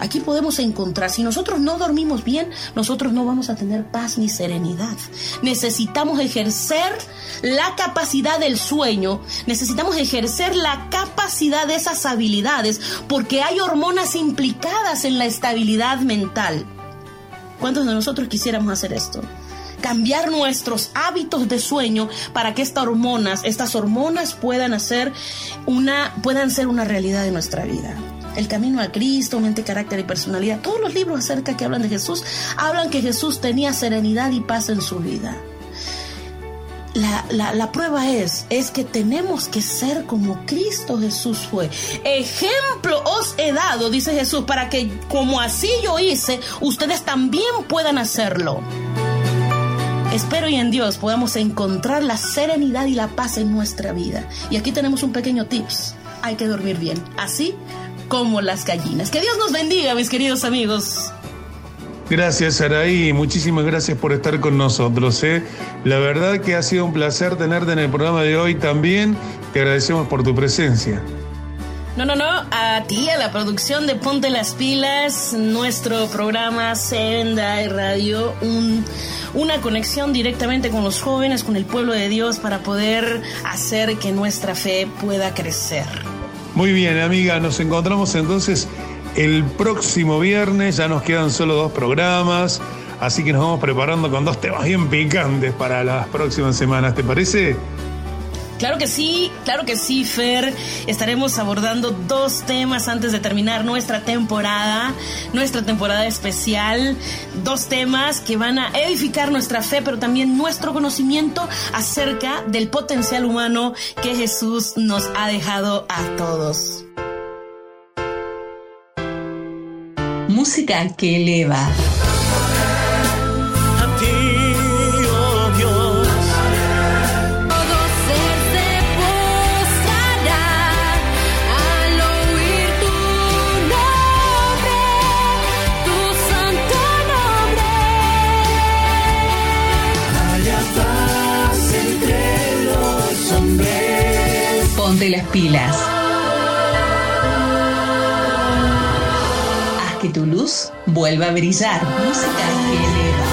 Aquí podemos encontrar, si nosotros no dormimos bien, nosotros no vamos a tener paz ni serenidad. Necesitamos ejercer la capacidad del sueño, necesitamos ejercer la capacidad de esas habilidades, porque hay hormonas implicadas en la estabilidad mental. ¿Cuántos de nosotros quisiéramos hacer esto? cambiar nuestros hábitos de sueño para que estas hormonas, estas hormonas puedan hacer una, puedan ser una realidad de nuestra vida. El camino a Cristo, mente, carácter y personalidad. Todos los libros acerca que hablan de Jesús hablan que Jesús tenía serenidad y paz en su vida. La, la, la, prueba es, es que tenemos que ser como Cristo Jesús fue. Ejemplo os he dado, dice Jesús, para que como así yo hice, ustedes también puedan hacerlo. Espero y en Dios podamos encontrar la serenidad y la paz en nuestra vida. Y aquí tenemos un pequeño tips. Hay que dormir bien. Así como las gallinas. Que Dios nos bendiga, mis queridos amigos. Gracias, Araí. Muchísimas gracias por estar con nosotros. ¿eh? La verdad que ha sido un placer tenerte en el programa de hoy también. Te agradecemos por tu presencia. No, no, no, a ti, a la producción de Ponte las Pilas, nuestro programa Senda y Radio, un, una conexión directamente con los jóvenes, con el pueblo de Dios, para poder hacer que nuestra fe pueda crecer. Muy bien, amiga, nos encontramos entonces el próximo viernes, ya nos quedan solo dos programas, así que nos vamos preparando con dos temas bien picantes para las próximas semanas, ¿te parece? Claro que sí, claro que sí, Fer. Estaremos abordando dos temas antes de terminar nuestra temporada, nuestra temporada especial. Dos temas que van a edificar nuestra fe, pero también nuestro conocimiento acerca del potencial humano que Jesús nos ha dejado a todos. Música que eleva. Pilas. Haz que tu luz vuelva a brillar. Música que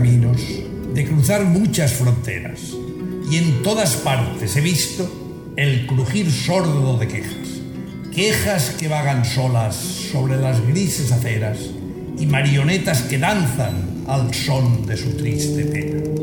de cruzar muchas fronteras. Y en todas partes he visto el crujir sordo de quejas. Quejas que vagan solas sobre las grises aceras y marionetas que danzan al son de su triste pena.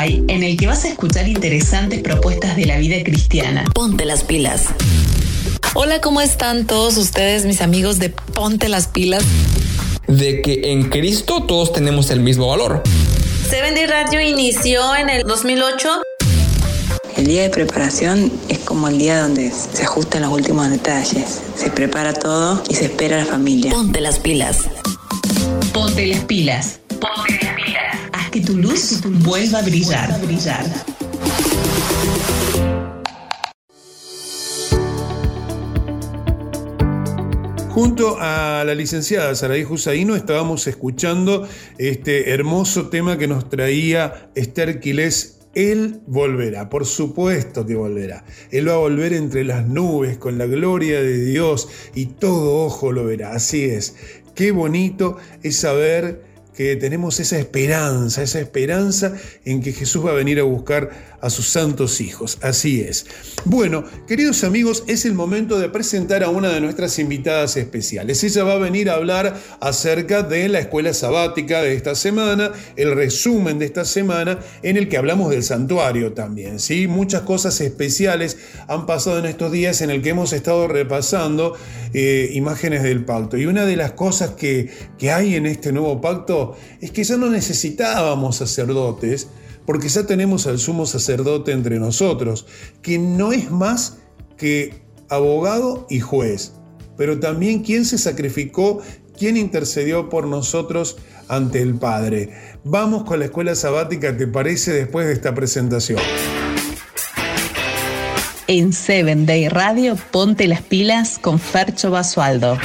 Spotify en el que vas a escuchar interesantes propuestas de la vida cristiana. Ponte las pilas. Hola, ¿cómo están todos ustedes, mis amigos de Ponte las Pilas? De que en Cristo todos tenemos el mismo valor. Seven Day Radio inició en el 2008. El día de preparación es como el día donde se ajustan los últimos detalles. Se prepara todo y se espera a la familia. Ponte las pilas. Ponte las pilas. Que tu luz vuelva a brillar. brillar. Junto a la licenciada Saraí Husaino estábamos escuchando este hermoso tema que nos traía Esther Quilés. Él volverá, por supuesto que volverá. Él va a volver entre las nubes con la gloria de Dios y todo ojo lo verá. Así es. Qué bonito es saber que tenemos esa esperanza, esa esperanza en que Jesús va a venir a buscar a sus santos hijos. Así es. Bueno, queridos amigos, es el momento de presentar a una de nuestras invitadas especiales. Ella va a venir a hablar acerca de la escuela sabática de esta semana, el resumen de esta semana, en el que hablamos del santuario también. ¿sí? Muchas cosas especiales han pasado en estos días en el que hemos estado repasando eh, imágenes del pacto. Y una de las cosas que, que hay en este nuevo pacto es que ya no necesitábamos sacerdotes, porque ya tenemos al sumo sacerdote entre nosotros, que no es más que abogado y juez, pero también quien se sacrificó, quien intercedió por nosotros ante el Padre. Vamos con la escuela sabática, ¿te parece después de esta presentación? En Seven Day Radio, ponte las pilas con Fercho Basualdo.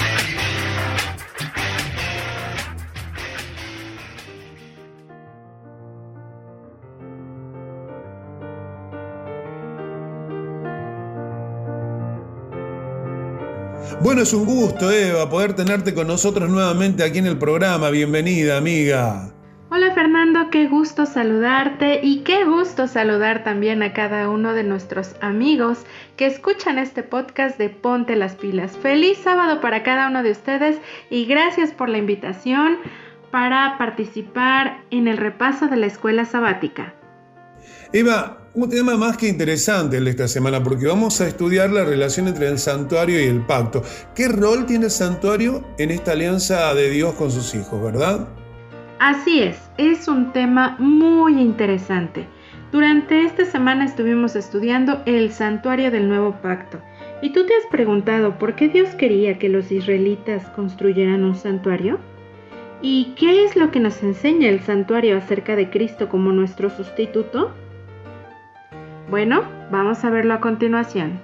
Bueno, es un gusto, Eva, poder tenerte con nosotros nuevamente aquí en el programa. Bienvenida, amiga. Hola Fernando, qué gusto saludarte y qué gusto saludar también a cada uno de nuestros amigos que escuchan este podcast de Ponte las pilas. Feliz sábado para cada uno de ustedes y gracias por la invitación para participar en el repaso de la escuela sabática. Eva, un tema más que interesante el de esta semana porque vamos a estudiar la relación entre el santuario y el pacto. ¿Qué rol tiene el santuario en esta alianza de Dios con sus hijos, verdad? Así es, es un tema muy interesante. Durante esta semana estuvimos estudiando el santuario del nuevo pacto. ¿Y tú te has preguntado por qué Dios quería que los israelitas construyeran un santuario? ¿Y qué es lo que nos enseña el santuario acerca de Cristo como nuestro sustituto? Bueno, vamos a verlo a continuación.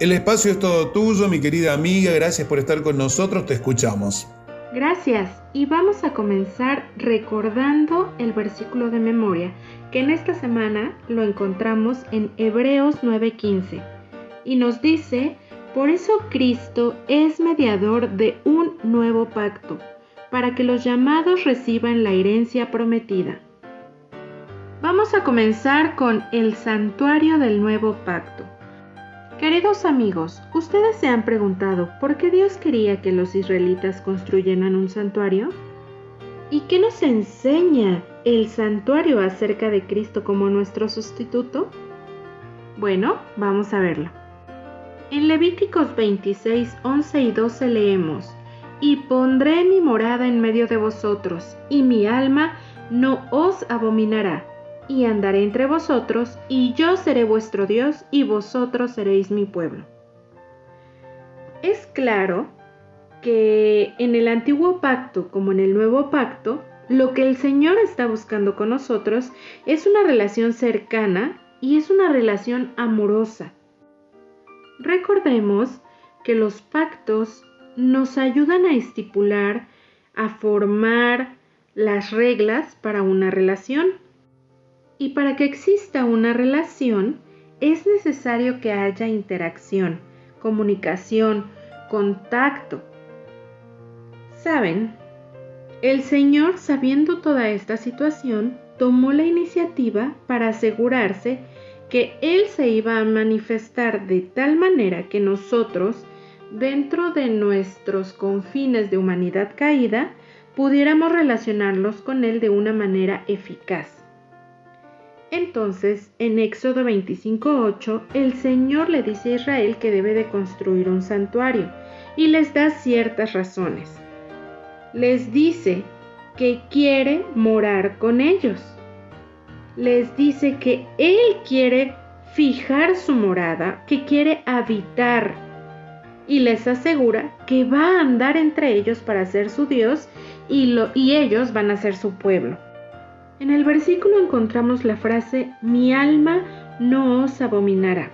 El espacio es todo tuyo, mi querida amiga. Gracias por estar con nosotros. Te escuchamos. Gracias. Y vamos a comenzar recordando el versículo de memoria, que en esta semana lo encontramos en Hebreos 9:15. Y nos dice, por eso Cristo es mediador de un nuevo pacto, para que los llamados reciban la herencia prometida. Vamos a comenzar con el santuario del nuevo pacto. Queridos amigos, ¿ustedes se han preguntado por qué Dios quería que los israelitas construyeran un santuario? ¿Y qué nos enseña el santuario acerca de Cristo como nuestro sustituto? Bueno, vamos a verlo. En Levíticos 26, 11 y 12 leemos, Y pondré mi morada en medio de vosotros, y mi alma no os abominará y andaré entre vosotros, y yo seré vuestro Dios, y vosotros seréis mi pueblo. Es claro que en el antiguo pacto como en el nuevo pacto, lo que el Señor está buscando con nosotros es una relación cercana y es una relación amorosa. Recordemos que los pactos nos ayudan a estipular, a formar las reglas para una relación. Y para que exista una relación es necesario que haya interacción, comunicación, contacto. ¿Saben? El Señor, sabiendo toda esta situación, tomó la iniciativa para asegurarse que Él se iba a manifestar de tal manera que nosotros, dentro de nuestros confines de humanidad caída, pudiéramos relacionarlos con Él de una manera eficaz. Entonces, en Éxodo 25:8, el Señor le dice a Israel que debe de construir un santuario y les da ciertas razones. Les dice que quiere morar con ellos. Les dice que Él quiere fijar su morada, que quiere habitar y les asegura que va a andar entre ellos para ser su Dios y, y ellos van a ser su pueblo. En el versículo encontramos la frase, mi alma no os abominará.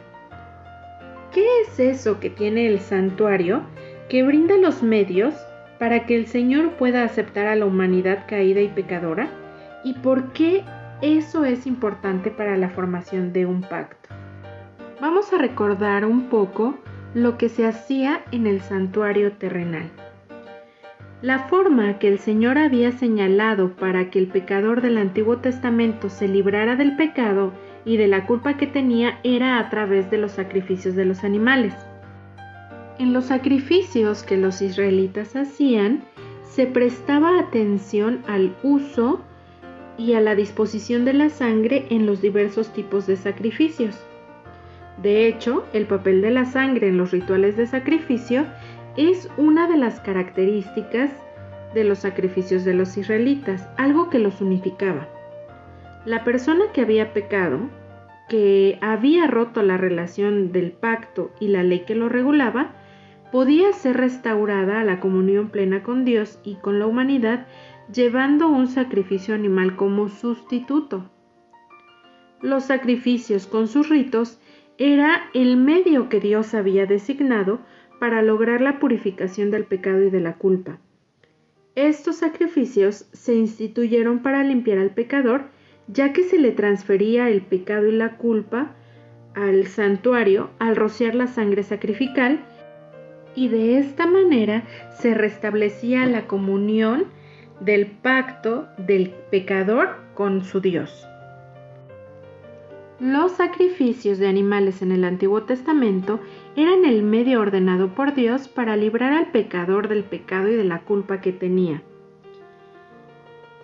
¿Qué es eso que tiene el santuario que brinda los medios para que el Señor pueda aceptar a la humanidad caída y pecadora? ¿Y por qué eso es importante para la formación de un pacto? Vamos a recordar un poco lo que se hacía en el santuario terrenal. La forma que el Señor había señalado para que el pecador del Antiguo Testamento se librara del pecado y de la culpa que tenía era a través de los sacrificios de los animales. En los sacrificios que los israelitas hacían, se prestaba atención al uso y a la disposición de la sangre en los diversos tipos de sacrificios. De hecho, el papel de la sangre en los rituales de sacrificio es una de las características de los sacrificios de los israelitas, algo que los unificaba. La persona que había pecado, que había roto la relación del pacto y la ley que lo regulaba, podía ser restaurada a la comunión plena con Dios y con la humanidad llevando un sacrificio animal como sustituto. Los sacrificios con sus ritos era el medio que Dios había designado para lograr la purificación del pecado y de la culpa. Estos sacrificios se instituyeron para limpiar al pecador, ya que se le transfería el pecado y la culpa al santuario al rociar la sangre sacrificial y de esta manera se restablecía la comunión del pacto del pecador con su Dios. Los sacrificios de animales en el Antiguo Testamento eran el medio ordenado por Dios para librar al pecador del pecado y de la culpa que tenía.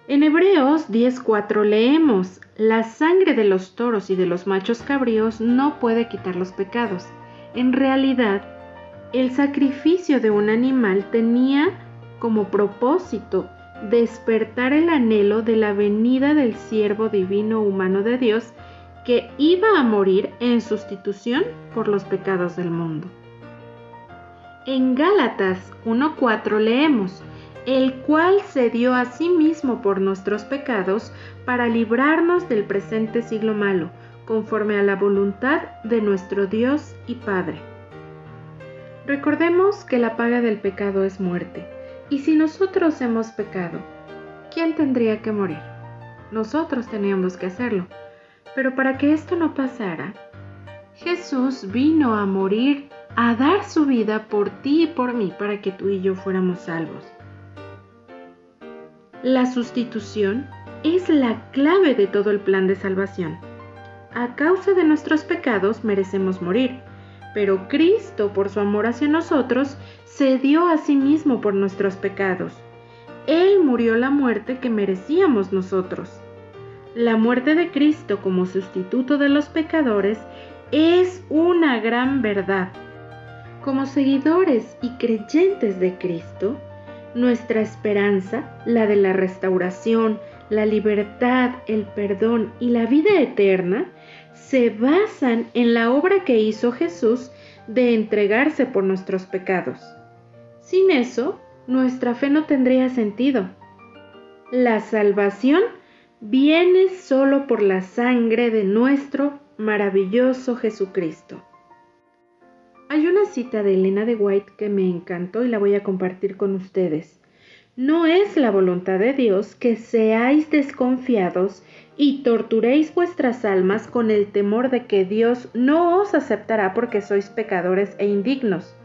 En Hebreos 10:4 leemos, la sangre de los toros y de los machos cabríos no puede quitar los pecados. En realidad, el sacrificio de un animal tenía como propósito despertar el anhelo de la venida del siervo divino humano de Dios que iba a morir en sustitución por los pecados del mundo. En Gálatas 1.4 leemos, el cual se dio a sí mismo por nuestros pecados para librarnos del presente siglo malo, conforme a la voluntad de nuestro Dios y Padre. Recordemos que la paga del pecado es muerte, y si nosotros hemos pecado, ¿quién tendría que morir? Nosotros teníamos que hacerlo. Pero para que esto no pasara, Jesús vino a morir, a dar su vida por ti y por mí, para que tú y yo fuéramos salvos. La sustitución es la clave de todo el plan de salvación. A causa de nuestros pecados merecemos morir, pero Cristo, por su amor hacia nosotros, se dio a sí mismo por nuestros pecados. Él murió la muerte que merecíamos nosotros. La muerte de Cristo como sustituto de los pecadores es una gran verdad. Como seguidores y creyentes de Cristo, nuestra esperanza, la de la restauración, la libertad, el perdón y la vida eterna, se basan en la obra que hizo Jesús de entregarse por nuestros pecados. Sin eso, nuestra fe no tendría sentido. La salvación viene solo por la sangre de nuestro maravilloso Jesucristo. Hay una cita de Elena de White que me encantó y la voy a compartir con ustedes. No es la voluntad de Dios que seáis desconfiados y torturéis vuestras almas con el temor de que Dios no os aceptará porque sois pecadores e indignos.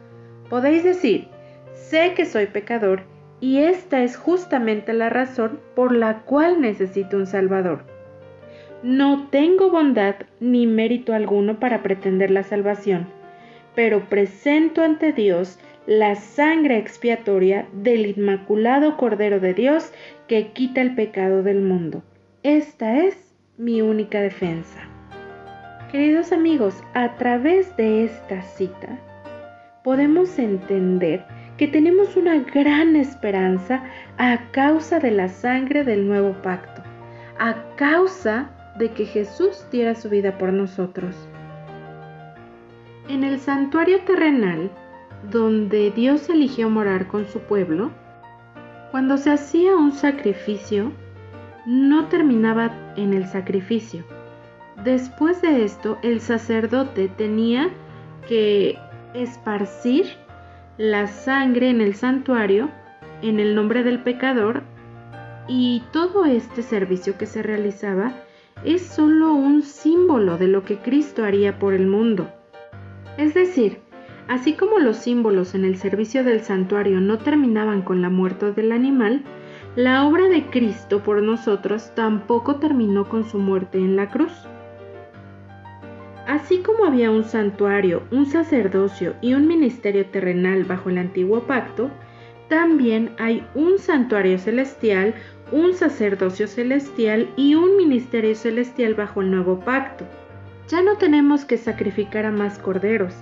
Podéis decir, sé que soy pecador y esta es justamente la razón por la cual necesito un Salvador. No tengo bondad ni mérito alguno para pretender la salvación, pero presento ante Dios la sangre expiatoria del Inmaculado Cordero de Dios que quita el pecado del mundo. Esta es mi única defensa. Queridos amigos, a través de esta cita podemos entender que tenemos una gran esperanza a causa de la sangre del nuevo pacto, a causa de que Jesús diera su vida por nosotros. En el santuario terrenal, donde Dios eligió morar con su pueblo, cuando se hacía un sacrificio, no terminaba en el sacrificio. Después de esto, el sacerdote tenía que esparcir la sangre en el santuario en el nombre del pecador y todo este servicio que se realizaba es solo un símbolo de lo que Cristo haría por el mundo. Es decir, así como los símbolos en el servicio del santuario no terminaban con la muerte del animal, la obra de Cristo por nosotros tampoco terminó con su muerte en la cruz. Así como había un santuario, un sacerdocio y un ministerio terrenal bajo el antiguo pacto, también hay un santuario celestial, un sacerdocio celestial y un ministerio celestial bajo el nuevo pacto. Ya no tenemos que sacrificar a más corderos,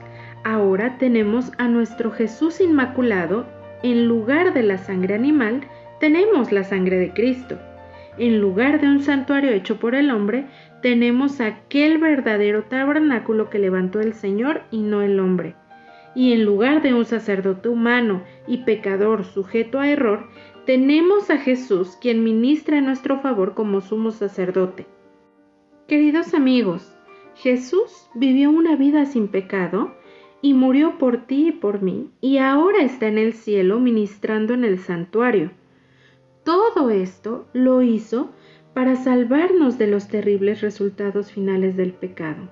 ahora tenemos a nuestro Jesús Inmaculado, en lugar de la sangre animal, tenemos la sangre de Cristo. En lugar de un santuario hecho por el hombre, tenemos aquel verdadero tabernáculo que levantó el Señor y no el hombre. y en lugar de un sacerdote humano y pecador sujeto a error, tenemos a Jesús quien ministra en nuestro favor como sumo sacerdote. Queridos amigos, Jesús vivió una vida sin pecado y murió por ti y por mí, y ahora está en el cielo ministrando en el santuario. Todo esto lo hizo para salvarnos de los terribles resultados finales del pecado.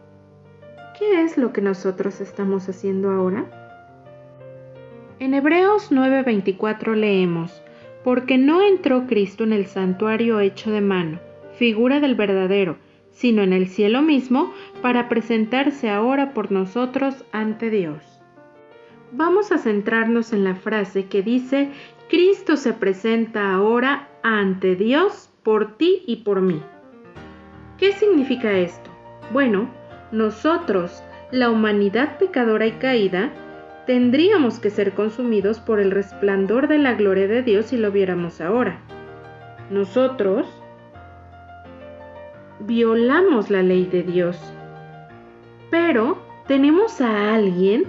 ¿Qué es lo que nosotros estamos haciendo ahora? En Hebreos 9:24 leemos, porque no entró Cristo en el santuario hecho de mano, figura del verdadero, sino en el cielo mismo, para presentarse ahora por nosotros ante Dios. Vamos a centrarnos en la frase que dice, Cristo se presenta ahora ante Dios por ti y por mí. ¿Qué significa esto? Bueno, nosotros, la humanidad pecadora y caída, tendríamos que ser consumidos por el resplandor de la gloria de Dios si lo viéramos ahora. Nosotros violamos la ley de Dios, pero tenemos a alguien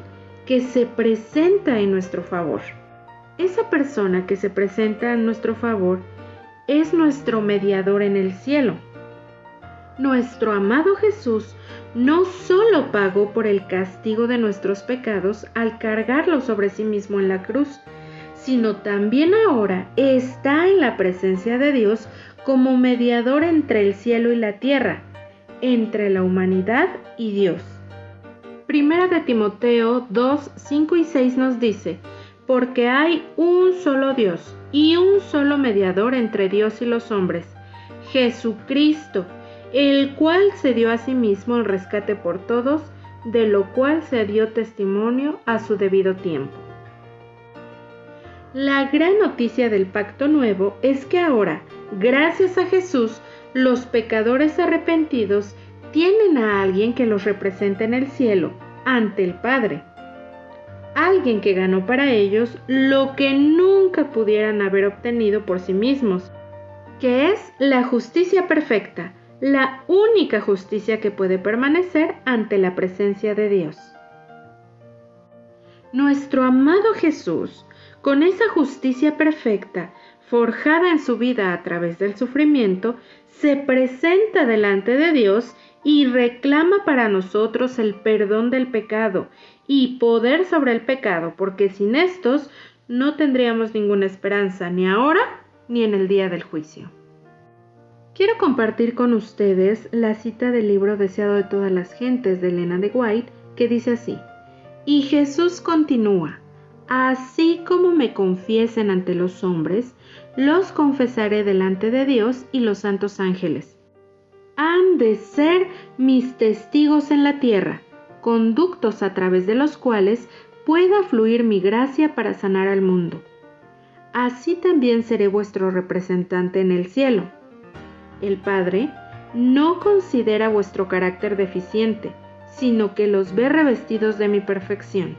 que se presenta en nuestro favor. Esa persona que se presenta en nuestro favor es nuestro mediador en el cielo. Nuestro amado Jesús no solo pagó por el castigo de nuestros pecados al cargarlo sobre sí mismo en la cruz, sino también ahora está en la presencia de Dios como mediador entre el cielo y la tierra, entre la humanidad y Dios. Primera de Timoteo 2, 5 y 6 nos dice, porque hay un solo Dios y un solo mediador entre Dios y los hombres, Jesucristo, el cual se dio a sí mismo el rescate por todos, de lo cual se dio testimonio a su debido tiempo. La gran noticia del pacto nuevo es que ahora, gracias a Jesús, los pecadores arrepentidos tienen a alguien que los representa en el cielo, ante el Padre. Alguien que ganó para ellos lo que nunca pudieran haber obtenido por sí mismos, que es la justicia perfecta, la única justicia que puede permanecer ante la presencia de Dios. Nuestro amado Jesús, con esa justicia perfecta, forjada en su vida a través del sufrimiento, se presenta delante de Dios y reclama para nosotros el perdón del pecado y poder sobre el pecado, porque sin estos no tendríamos ninguna esperanza ni ahora ni en el día del juicio. Quiero compartir con ustedes la cita del libro Deseado de todas las gentes de Elena de White, que dice así, y Jesús continúa, así como me confiesen ante los hombres, los confesaré delante de Dios y los santos ángeles. Han de ser mis testigos en la tierra, conductos a través de los cuales pueda fluir mi gracia para sanar al mundo. Así también seré vuestro representante en el cielo el Padre, no considera vuestro carácter deficiente, sino que los ve revestidos de mi perfección.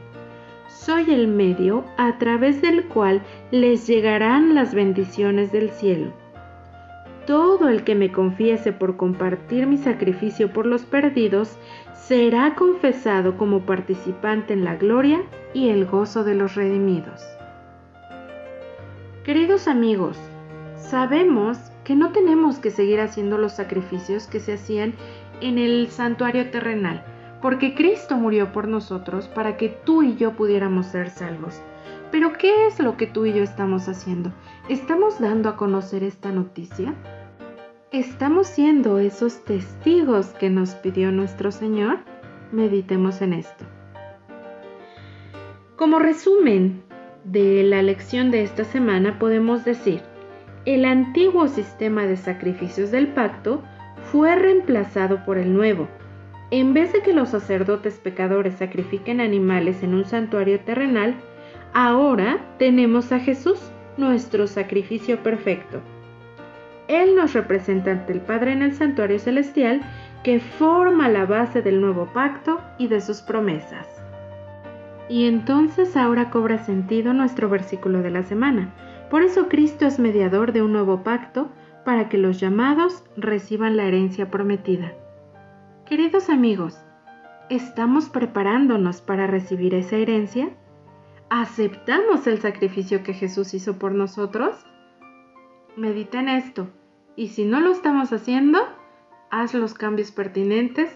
Soy el medio a través del cual les llegarán las bendiciones del cielo. Todo el que me confiese por compartir mi sacrificio por los perdidos será confesado como participante en la gloria y el gozo de los redimidos. Queridos amigos, sabemos que no tenemos que seguir haciendo los sacrificios que se hacían en el santuario terrenal, porque Cristo murió por nosotros para que tú y yo pudiéramos ser salvos. Pero ¿qué es lo que tú y yo estamos haciendo? ¿Estamos dando a conocer esta noticia? ¿Estamos siendo esos testigos que nos pidió nuestro Señor? Meditemos en esto. Como resumen de la lección de esta semana podemos decir, el antiguo sistema de sacrificios del pacto fue reemplazado por el nuevo. En vez de que los sacerdotes pecadores sacrifiquen animales en un santuario terrenal, ahora tenemos a Jesús, nuestro sacrificio perfecto. Él nos representa ante el Padre en el santuario celestial que forma la base del nuevo pacto y de sus promesas. Y entonces ahora cobra sentido nuestro versículo de la semana por eso Cristo es mediador de un nuevo pacto para que los llamados reciban la herencia prometida. Queridos amigos, ¿Estamos preparándonos para recibir esa herencia? ¿Aceptamos el sacrificio que Jesús hizo por nosotros? Medita en esto y si no lo estamos haciendo, haz los cambios pertinentes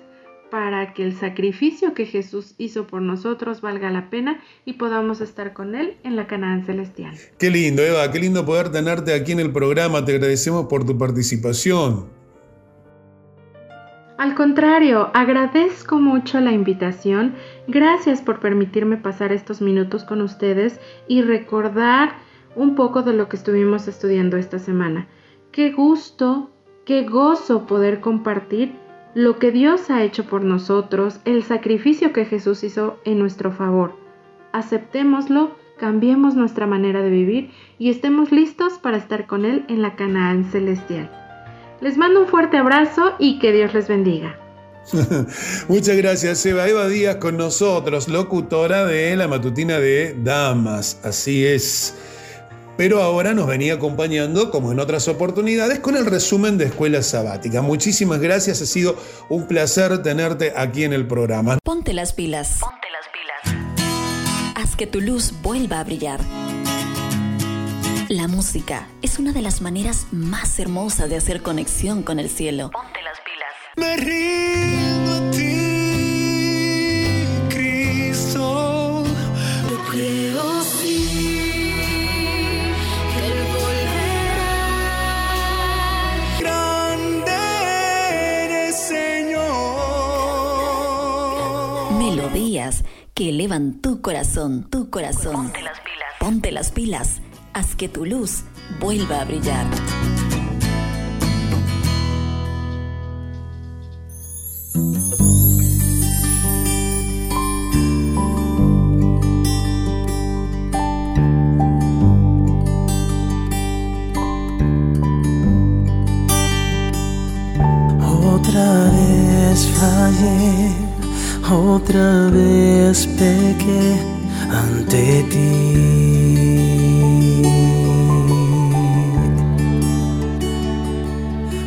para que el sacrificio que Jesús hizo por nosotros valga la pena y podamos estar con Él en la Canaán celestial. Qué lindo, Eva, qué lindo poder tenerte aquí en el programa. Te agradecemos por tu participación. Al contrario, agradezco mucho la invitación. Gracias por permitirme pasar estos minutos con ustedes y recordar un poco de lo que estuvimos estudiando esta semana. Qué gusto, qué gozo poder compartir lo que Dios ha hecho por nosotros, el sacrificio que Jesús hizo en nuestro favor. Aceptémoslo, cambiemos nuestra manera de vivir y estemos listos para estar con Él en la Canaán celestial. Les mando un fuerte abrazo y que Dios les bendiga. Muchas gracias, Eva. Eva Díaz con nosotros, locutora de la matutina de Damas. Así es. Pero ahora nos venía acompañando, como en otras oportunidades, con el resumen de Escuela Sabática. Muchísimas gracias, ha sido un placer tenerte aquí en el programa. Ponte las pilas. Ponte las pilas. Haz que tu luz vuelva a brillar. La música es una de las maneras más hermosas de hacer conexión con el cielo. Ponte las pilas. Me rindo a ti, que elevan tu corazón, tu corazón. Ponte las pilas. Ponte las pilas. Haz que tu luz vuelva a brillar. Otra vez ante ti.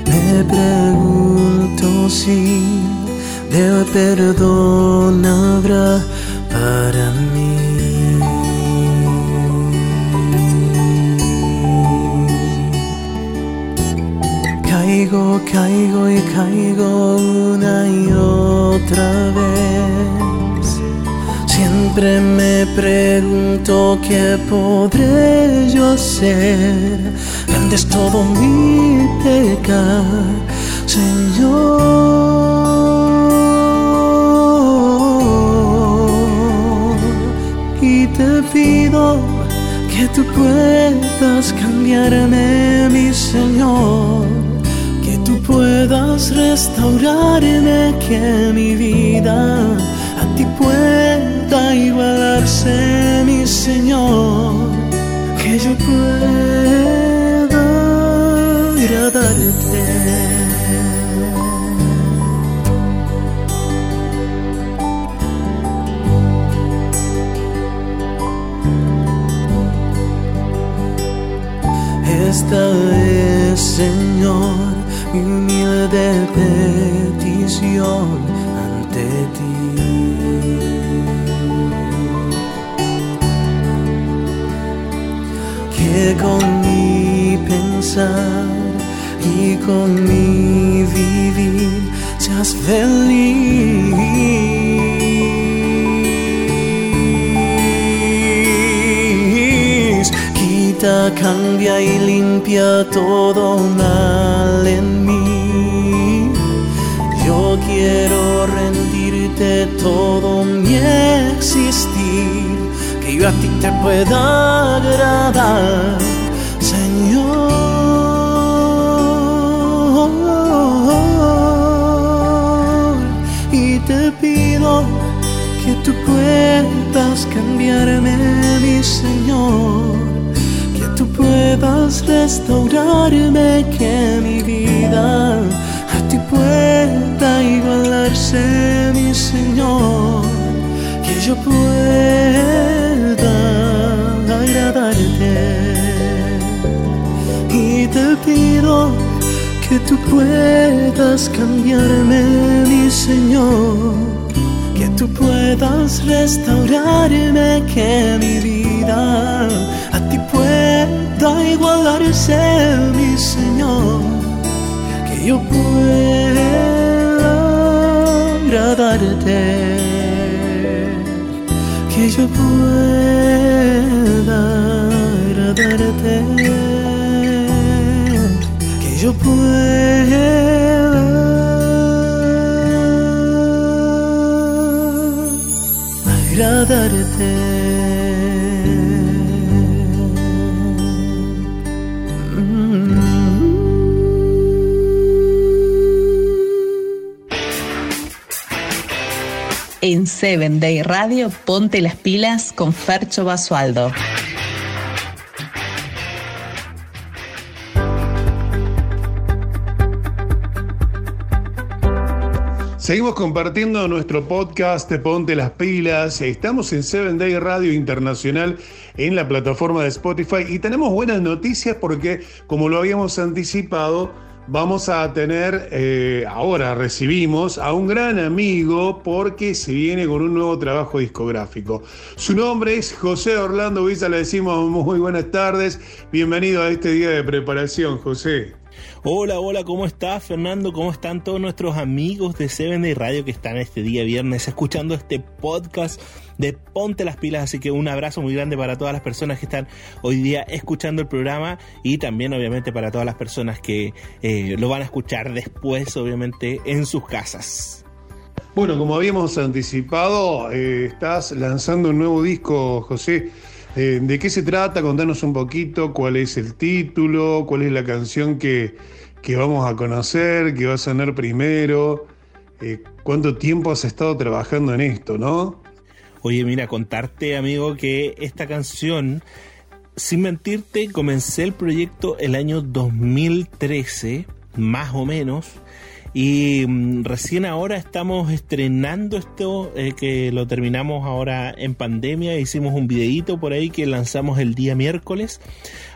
Me pregunto si del perdón habrá para mí. Caigo, caigo y caigo una y otra vez. Siempre me pregunto qué podré yo hacer. Grande es todo mi pecar, Señor. Y te pido que tú puedas cambiarme, mi Señor. Que tú puedas restaurarme, que mi vida a ti pueda igualarse, mi Señor. Que yo pueda agradarte. Esta es, Señor, mi humilde petición Con mi pensar y con mi vivir seas feliz. Quita, cambia y limpia todo mal en mí. Yo quiero rendirte todo mi yo a ti te pueda agradar, Señor. Y te pido que tú puedas cambiarme, mi Señor. Que tú puedas restaurarme, que mi vida a ti pueda igualarse, mi Señor. Que yo pueda Y te pido que tú puedas cambiarme, mi Señor. Que tú puedas restaurarme, que mi vida a ti pueda igualarse, mi Señor, que yo pueda agradarte, que yo pueda agradarte, que yo pueda agradarte. Seven Day Radio, ponte las pilas con Fercho Basualdo. Seguimos compartiendo nuestro podcast Ponte las Pilas. Estamos en Seven Day Radio Internacional en la plataforma de Spotify y tenemos buenas noticias porque, como lo habíamos anticipado, vamos a tener, eh, ahora recibimos a un gran amigo porque se viene con un nuevo trabajo discográfico. Su nombre es José Orlando Villa, le decimos muy buenas tardes, bienvenido a este día de preparación, José. Hola, hola, ¿cómo estás, Fernando? ¿Cómo están todos nuestros amigos de Seven Day Radio que están este día viernes escuchando este podcast de Ponte las Pilas? Así que un abrazo muy grande para todas las personas que están hoy día escuchando el programa y también, obviamente, para todas las personas que eh, lo van a escuchar después, obviamente, en sus casas. Bueno, como habíamos anticipado, eh, estás lanzando un nuevo disco, José. Eh, ¿De qué se trata? Contanos un poquito cuál es el título, cuál es la canción que, que vamos a conocer, que va a sonar primero. Eh, ¿Cuánto tiempo has estado trabajando en esto, no? Oye, mira, contarte, amigo, que esta canción, sin mentirte, comencé el proyecto el año 2013, más o menos. Y mm, recién ahora estamos estrenando esto, eh, que lo terminamos ahora en pandemia. Hicimos un videíto por ahí que lanzamos el día miércoles.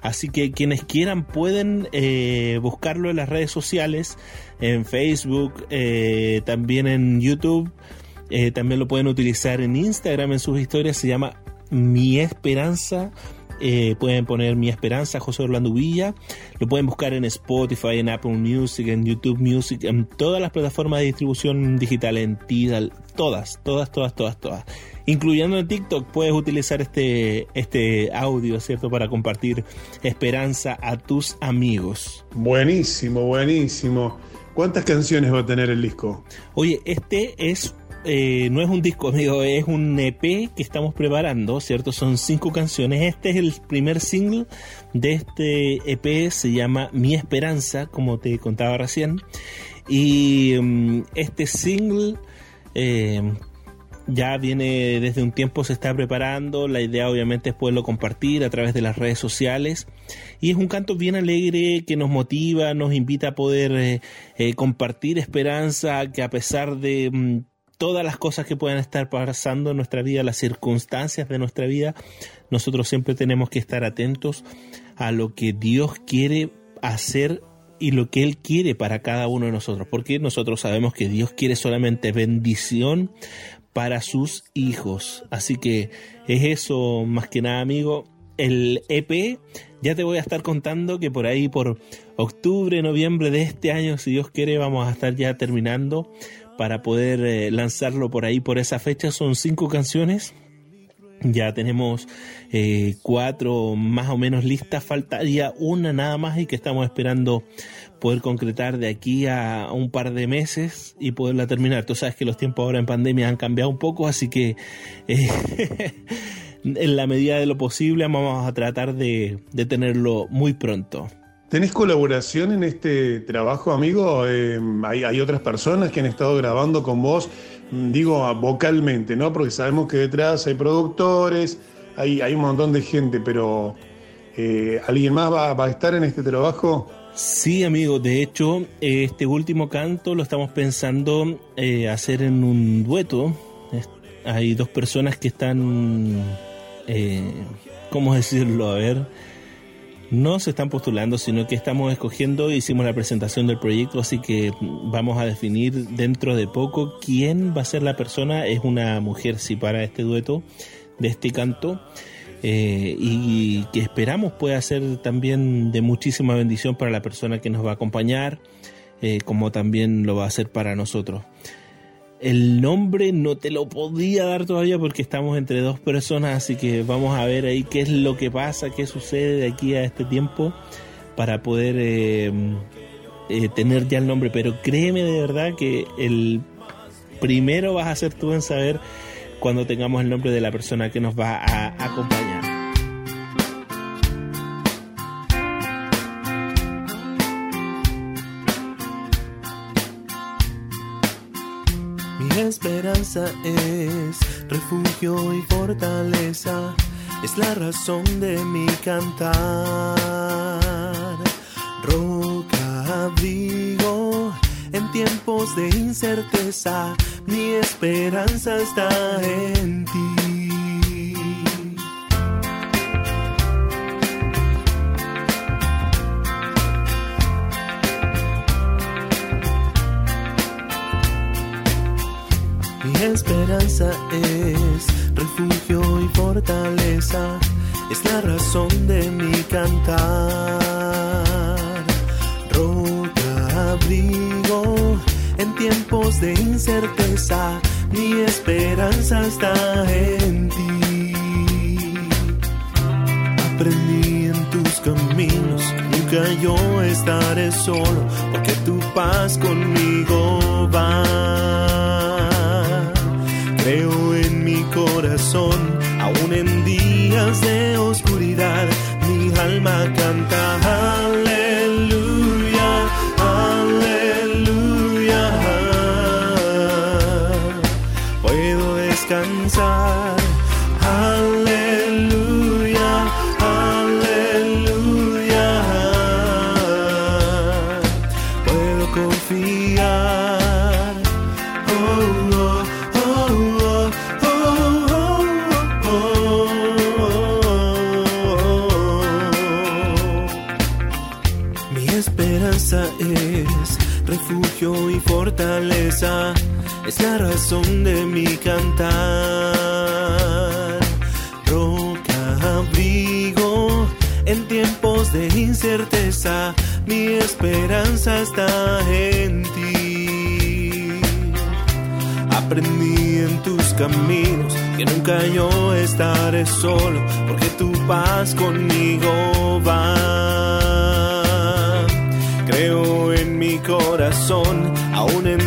Así que quienes quieran pueden eh, buscarlo en las redes sociales, en Facebook, eh, también en YouTube. También lo pueden utilizar en Instagram en sus historias. Se llama Mi Esperanza. Eh, pueden poner Mi Esperanza, José Orlando Villa. Lo pueden buscar en Spotify, en Apple Music, en YouTube Music, en todas las plataformas de distribución digital, en Tidal, todas, todas, todas, todas, todas. Incluyendo en TikTok, puedes utilizar este, este audio, ¿cierto? Para compartir esperanza a tus amigos. Buenísimo, buenísimo. ¿Cuántas canciones va a tener el disco? Oye, este es eh, no es un disco, amigo, es un EP que estamos preparando, ¿cierto? Son cinco canciones. Este es el primer single de este EP, se llama Mi Esperanza, como te contaba recién. Y um, este single eh, ya viene desde un tiempo, se está preparando. La idea, obviamente, es poderlo compartir a través de las redes sociales. Y es un canto bien alegre que nos motiva, nos invita a poder eh, compartir esperanza, que a pesar de. Todas las cosas que puedan estar pasando en nuestra vida, las circunstancias de nuestra vida, nosotros siempre tenemos que estar atentos a lo que Dios quiere hacer y lo que Él quiere para cada uno de nosotros, porque nosotros sabemos que Dios quiere solamente bendición para sus hijos. Así que es eso más que nada, amigo. El EP, ya te voy a estar contando que por ahí, por octubre, noviembre de este año, si Dios quiere, vamos a estar ya terminando para poder eh, lanzarlo por ahí por esa fecha. Son cinco canciones. Ya tenemos eh, cuatro más o menos listas. Faltaría una nada más y que estamos esperando poder concretar de aquí a un par de meses y poderla terminar. Tú sabes que los tiempos ahora en pandemia han cambiado un poco, así que eh, en la medida de lo posible vamos a tratar de, de tenerlo muy pronto. ¿Tenés colaboración en este trabajo, amigo? Eh, hay, otras personas que han estado grabando con vos, digo vocalmente, ¿no? Porque sabemos que detrás hay productores, hay, hay un montón de gente, pero eh, ¿alguien más va, va, a estar en este trabajo? Sí, amigo, de hecho, este último canto lo estamos pensando eh, hacer en un dueto. Hay dos personas que están, ¿cómo decirlo? A ver no se están postulando, sino que estamos escogiendo, hicimos la presentación del proyecto, así que vamos a definir dentro de poco quién va a ser la persona. Es una mujer, sí, para este dueto de este canto. eh, y que esperamos pueda ser también de muchísima bendición para la persona que nos va a acompañar, eh, como también lo va a hacer para nosotros. El nombre no te lo podía dar todavía porque estamos entre dos personas, así que vamos a ver ahí qué es lo que pasa, qué sucede de aquí a este tiempo para poder eh, eh, tener ya el nombre. Pero créeme de verdad que el primero vas a ser tú en saber cuando tengamos el nombre de la persona que nos va a acompañar. Esperanza es refugio y fortaleza, es la razón de mi cantar. Roca, abrigo en tiempos de incerteza, mi esperanza está en ti. Mi esperanza es refugio y fortaleza, es la razón de mi cantar. Roca, abrigo en tiempos de incerteza, mi esperanza está en ti. Aprendí en tus caminos, nunca yo estaré solo, porque tu paz conmigo va. La razón de mi cantar. Roca, abrigo en tiempos de incerteza, mi esperanza está en ti. Aprendí en tus caminos que nunca yo estaré solo, porque tu paz conmigo va. Creo en mi corazón, aún en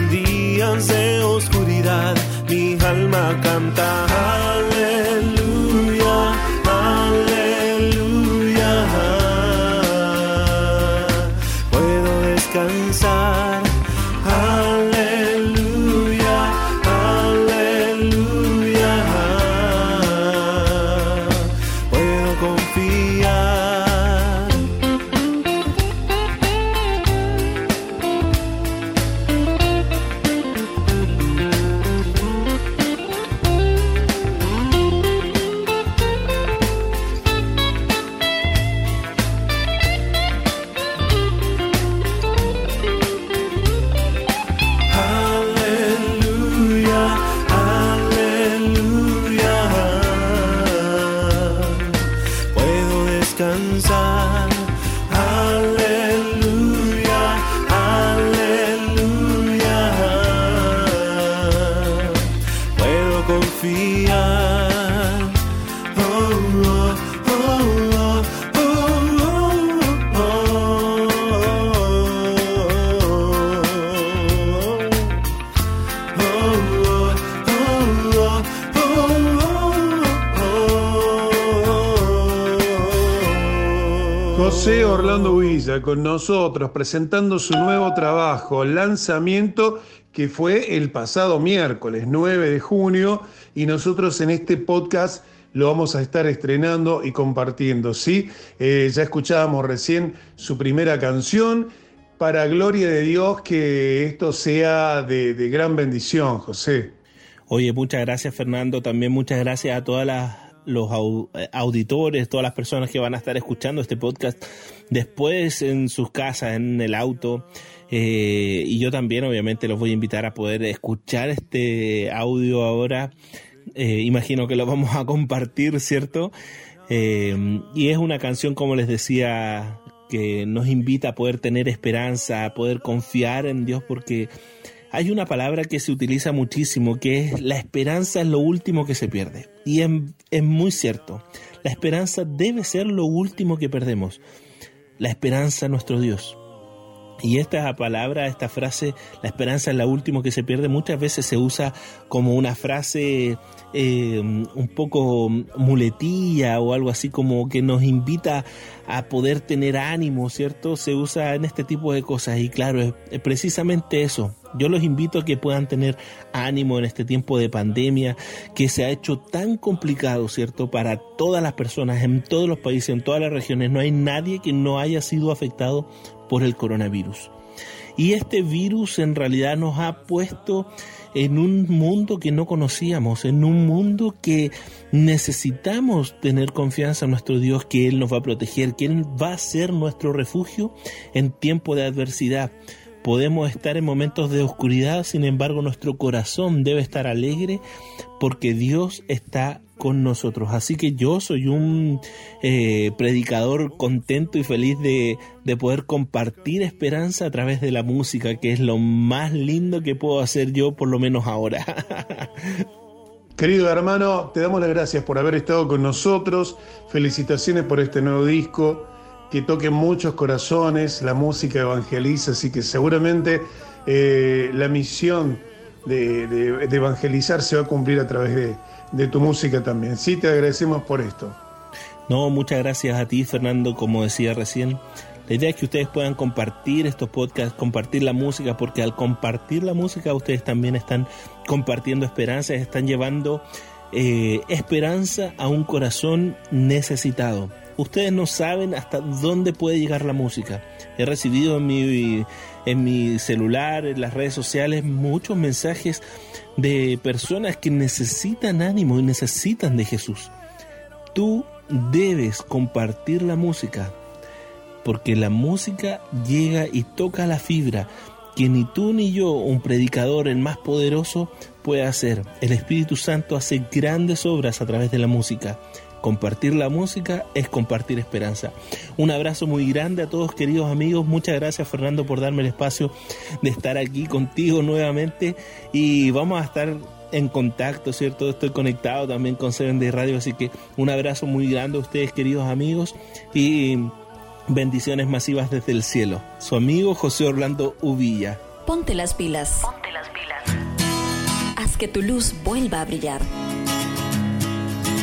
alma Con nosotros presentando su nuevo trabajo, lanzamiento que fue el pasado miércoles 9 de junio y nosotros en este podcast lo vamos a estar estrenando y compartiendo, ¿sí? Eh, ya escuchábamos recién su primera canción, para gloria de Dios que esto sea de, de gran bendición, José. Oye, muchas gracias Fernando, también muchas gracias a todas las los eh, auditores, todas las personas que van a estar escuchando este podcast después en sus casas, en el auto. Eh, y yo también obviamente los voy a invitar a poder escuchar este audio ahora. Eh, imagino que lo vamos a compartir, ¿cierto? Eh, y es una canción, como les decía, que nos invita a poder tener esperanza, a poder confiar en Dios, porque hay una palabra que se utiliza muchísimo, que es la esperanza es lo último que se pierde. Y es, es muy cierto, la esperanza debe ser lo último que perdemos. La esperanza nuestro Dios. Y esta palabra, esta frase, la esperanza es la última que se pierde, muchas veces se usa como una frase eh, un poco muletilla o algo así como que nos invita a poder tener ánimo, ¿cierto? Se usa en este tipo de cosas y claro, es, es precisamente eso. Yo los invito a que puedan tener ánimo en este tiempo de pandemia que se ha hecho tan complicado, ¿cierto? Para todas las personas, en todos los países, en todas las regiones, no hay nadie que no haya sido afectado por el coronavirus. Y este virus en realidad nos ha puesto en un mundo que no conocíamos, en un mundo que necesitamos tener confianza en nuestro Dios, que Él nos va a proteger, que Él va a ser nuestro refugio en tiempo de adversidad. Podemos estar en momentos de oscuridad, sin embargo nuestro corazón debe estar alegre porque Dios está con nosotros. Así que yo soy un eh, predicador contento y feliz de, de, poder compartir esperanza a través de la música, que es lo más lindo que puedo hacer yo, por lo menos ahora. Querido hermano, te damos las gracias por haber estado con nosotros. Felicitaciones por este nuevo disco que toque muchos corazones, la música evangeliza, así que seguramente eh, la misión de, evangelizar se va a cumplir a través de, de, tu música también. Sí, te agradecemos por esto. No, muchas gracias a ti, Fernando, como decía recién. La idea es que ustedes puedan compartir estos podcasts, compartir la música, porque al compartir la música ustedes también están compartiendo esperanzas, están llevando eh, esperanza a un corazón necesitado ustedes no saben hasta dónde puede llegar la música. He recibido en mi, en mi celular, en las redes sociales, muchos mensajes de personas que necesitan ánimo y necesitan de Jesús. Tú debes compartir la música, porque la música llega y toca la fibra que ni tú ni yo, un predicador, el más poderoso, puede hacer. El Espíritu Santo hace grandes obras a través de la música. Compartir la música es compartir esperanza. Un abrazo muy grande a todos queridos amigos. Muchas gracias Fernando por darme el espacio de estar aquí contigo nuevamente y vamos a estar en contacto, ¿cierto? Estoy conectado también con Seven Day Radio, así que un abrazo muy grande a ustedes queridos amigos y bendiciones masivas desde el cielo. Su amigo José Orlando Uvilla. Ponte las pilas. Ponte las pilas. Haz que tu luz vuelva a brillar.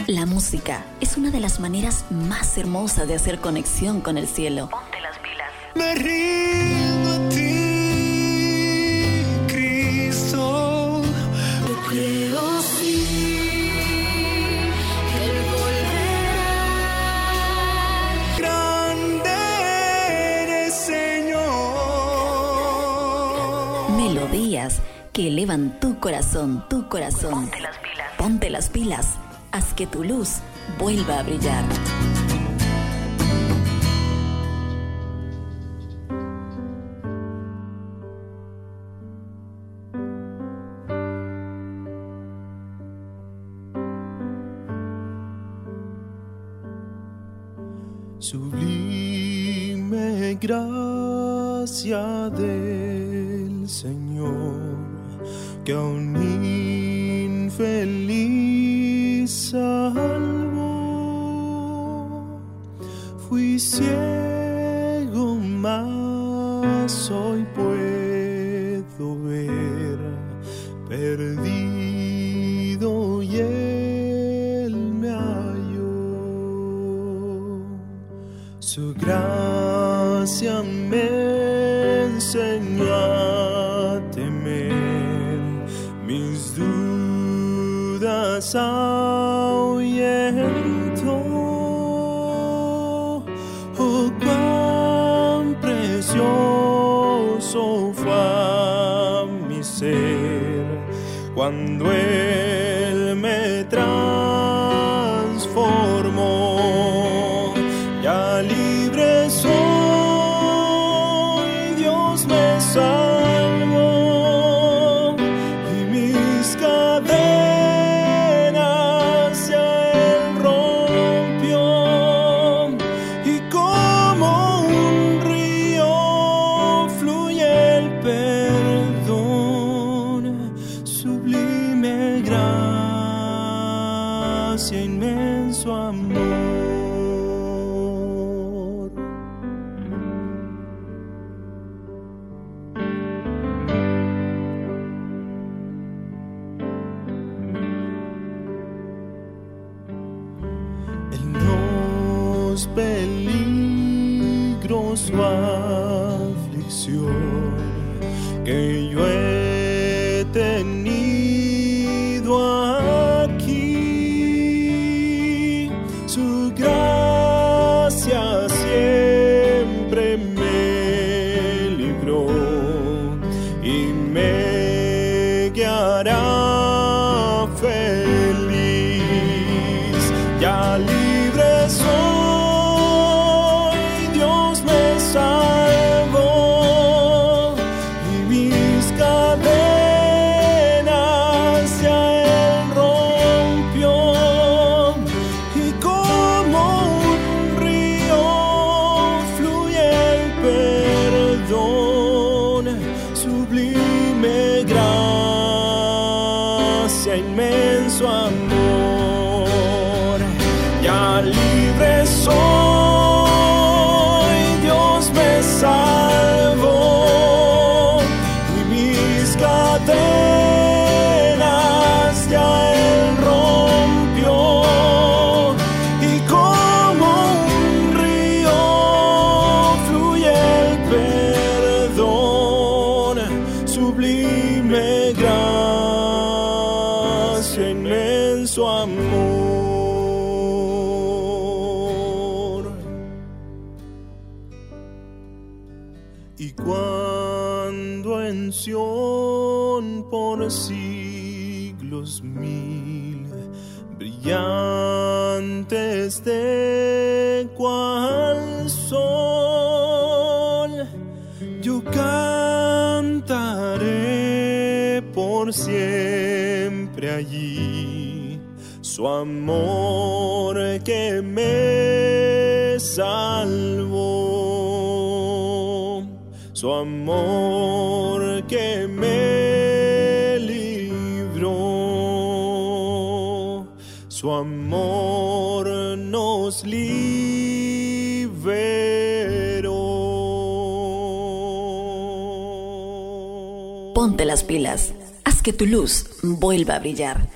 La música es una de las maneras más hermosas de hacer conexión con el cielo. Ponte las pilas. Me rindo a ti, Cristo. Yo creo sí, Él volverá. Grande eres, Señor. Melodías que elevan tu corazón, tu corazón. Ponte las pilas. Ponte las pilas. Haz que tu luz vuelva a brillar. Sublime gracia del Señor, que a one. Su amor que me salvó, su amor que me libró, su amor nos liberó. Ponte las pilas. Haz que tu luz vuelva a brillar.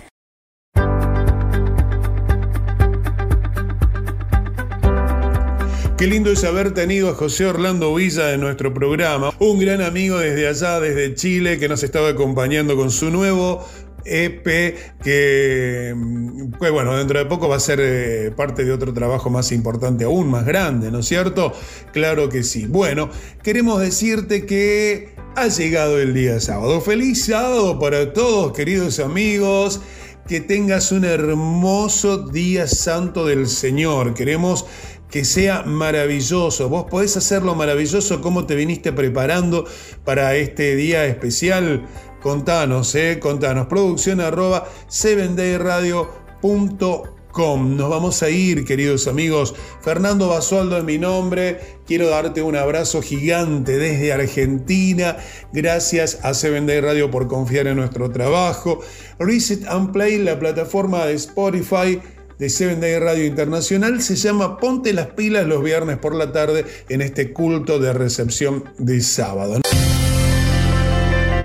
Lindo es haber tenido a José Orlando Villa en nuestro programa, un gran amigo desde allá, desde Chile, que nos estaba acompañando con su nuevo EP que, mm, pues bueno, dentro de poco va a ser eh, parte de otro trabajo más importante, aún más grande, ¿no es cierto? Claro que sí. Bueno, queremos decirte que ha llegado el día sábado. Feliz sábado para todos, queridos amigos. Que tengas un hermoso día santo del Señor. Queremos que sea maravilloso. Vos podés hacerlo maravilloso como te viniste preparando para este día especial. Contanos, eh, contanos. Producción arroba 7dayradio.com. Nos vamos a ir, queridos amigos. Fernando Basualdo es mi nombre. Quiero darte un abrazo gigante desde Argentina. Gracias a 7 Day Radio por confiar en nuestro trabajo. Reset and Play, la plataforma de Spotify de 7 Day Radio Internacional se llama Ponte las pilas los viernes por la tarde en este culto de recepción de sábado.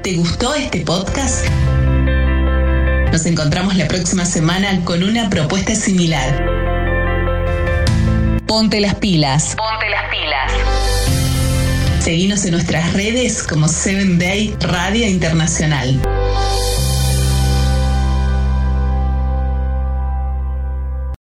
¿Te gustó este podcast? Nos encontramos la próxima semana con una propuesta similar. Ponte las pilas. Ponte las pilas. Seguinos en nuestras redes como 7 Day Radio Internacional.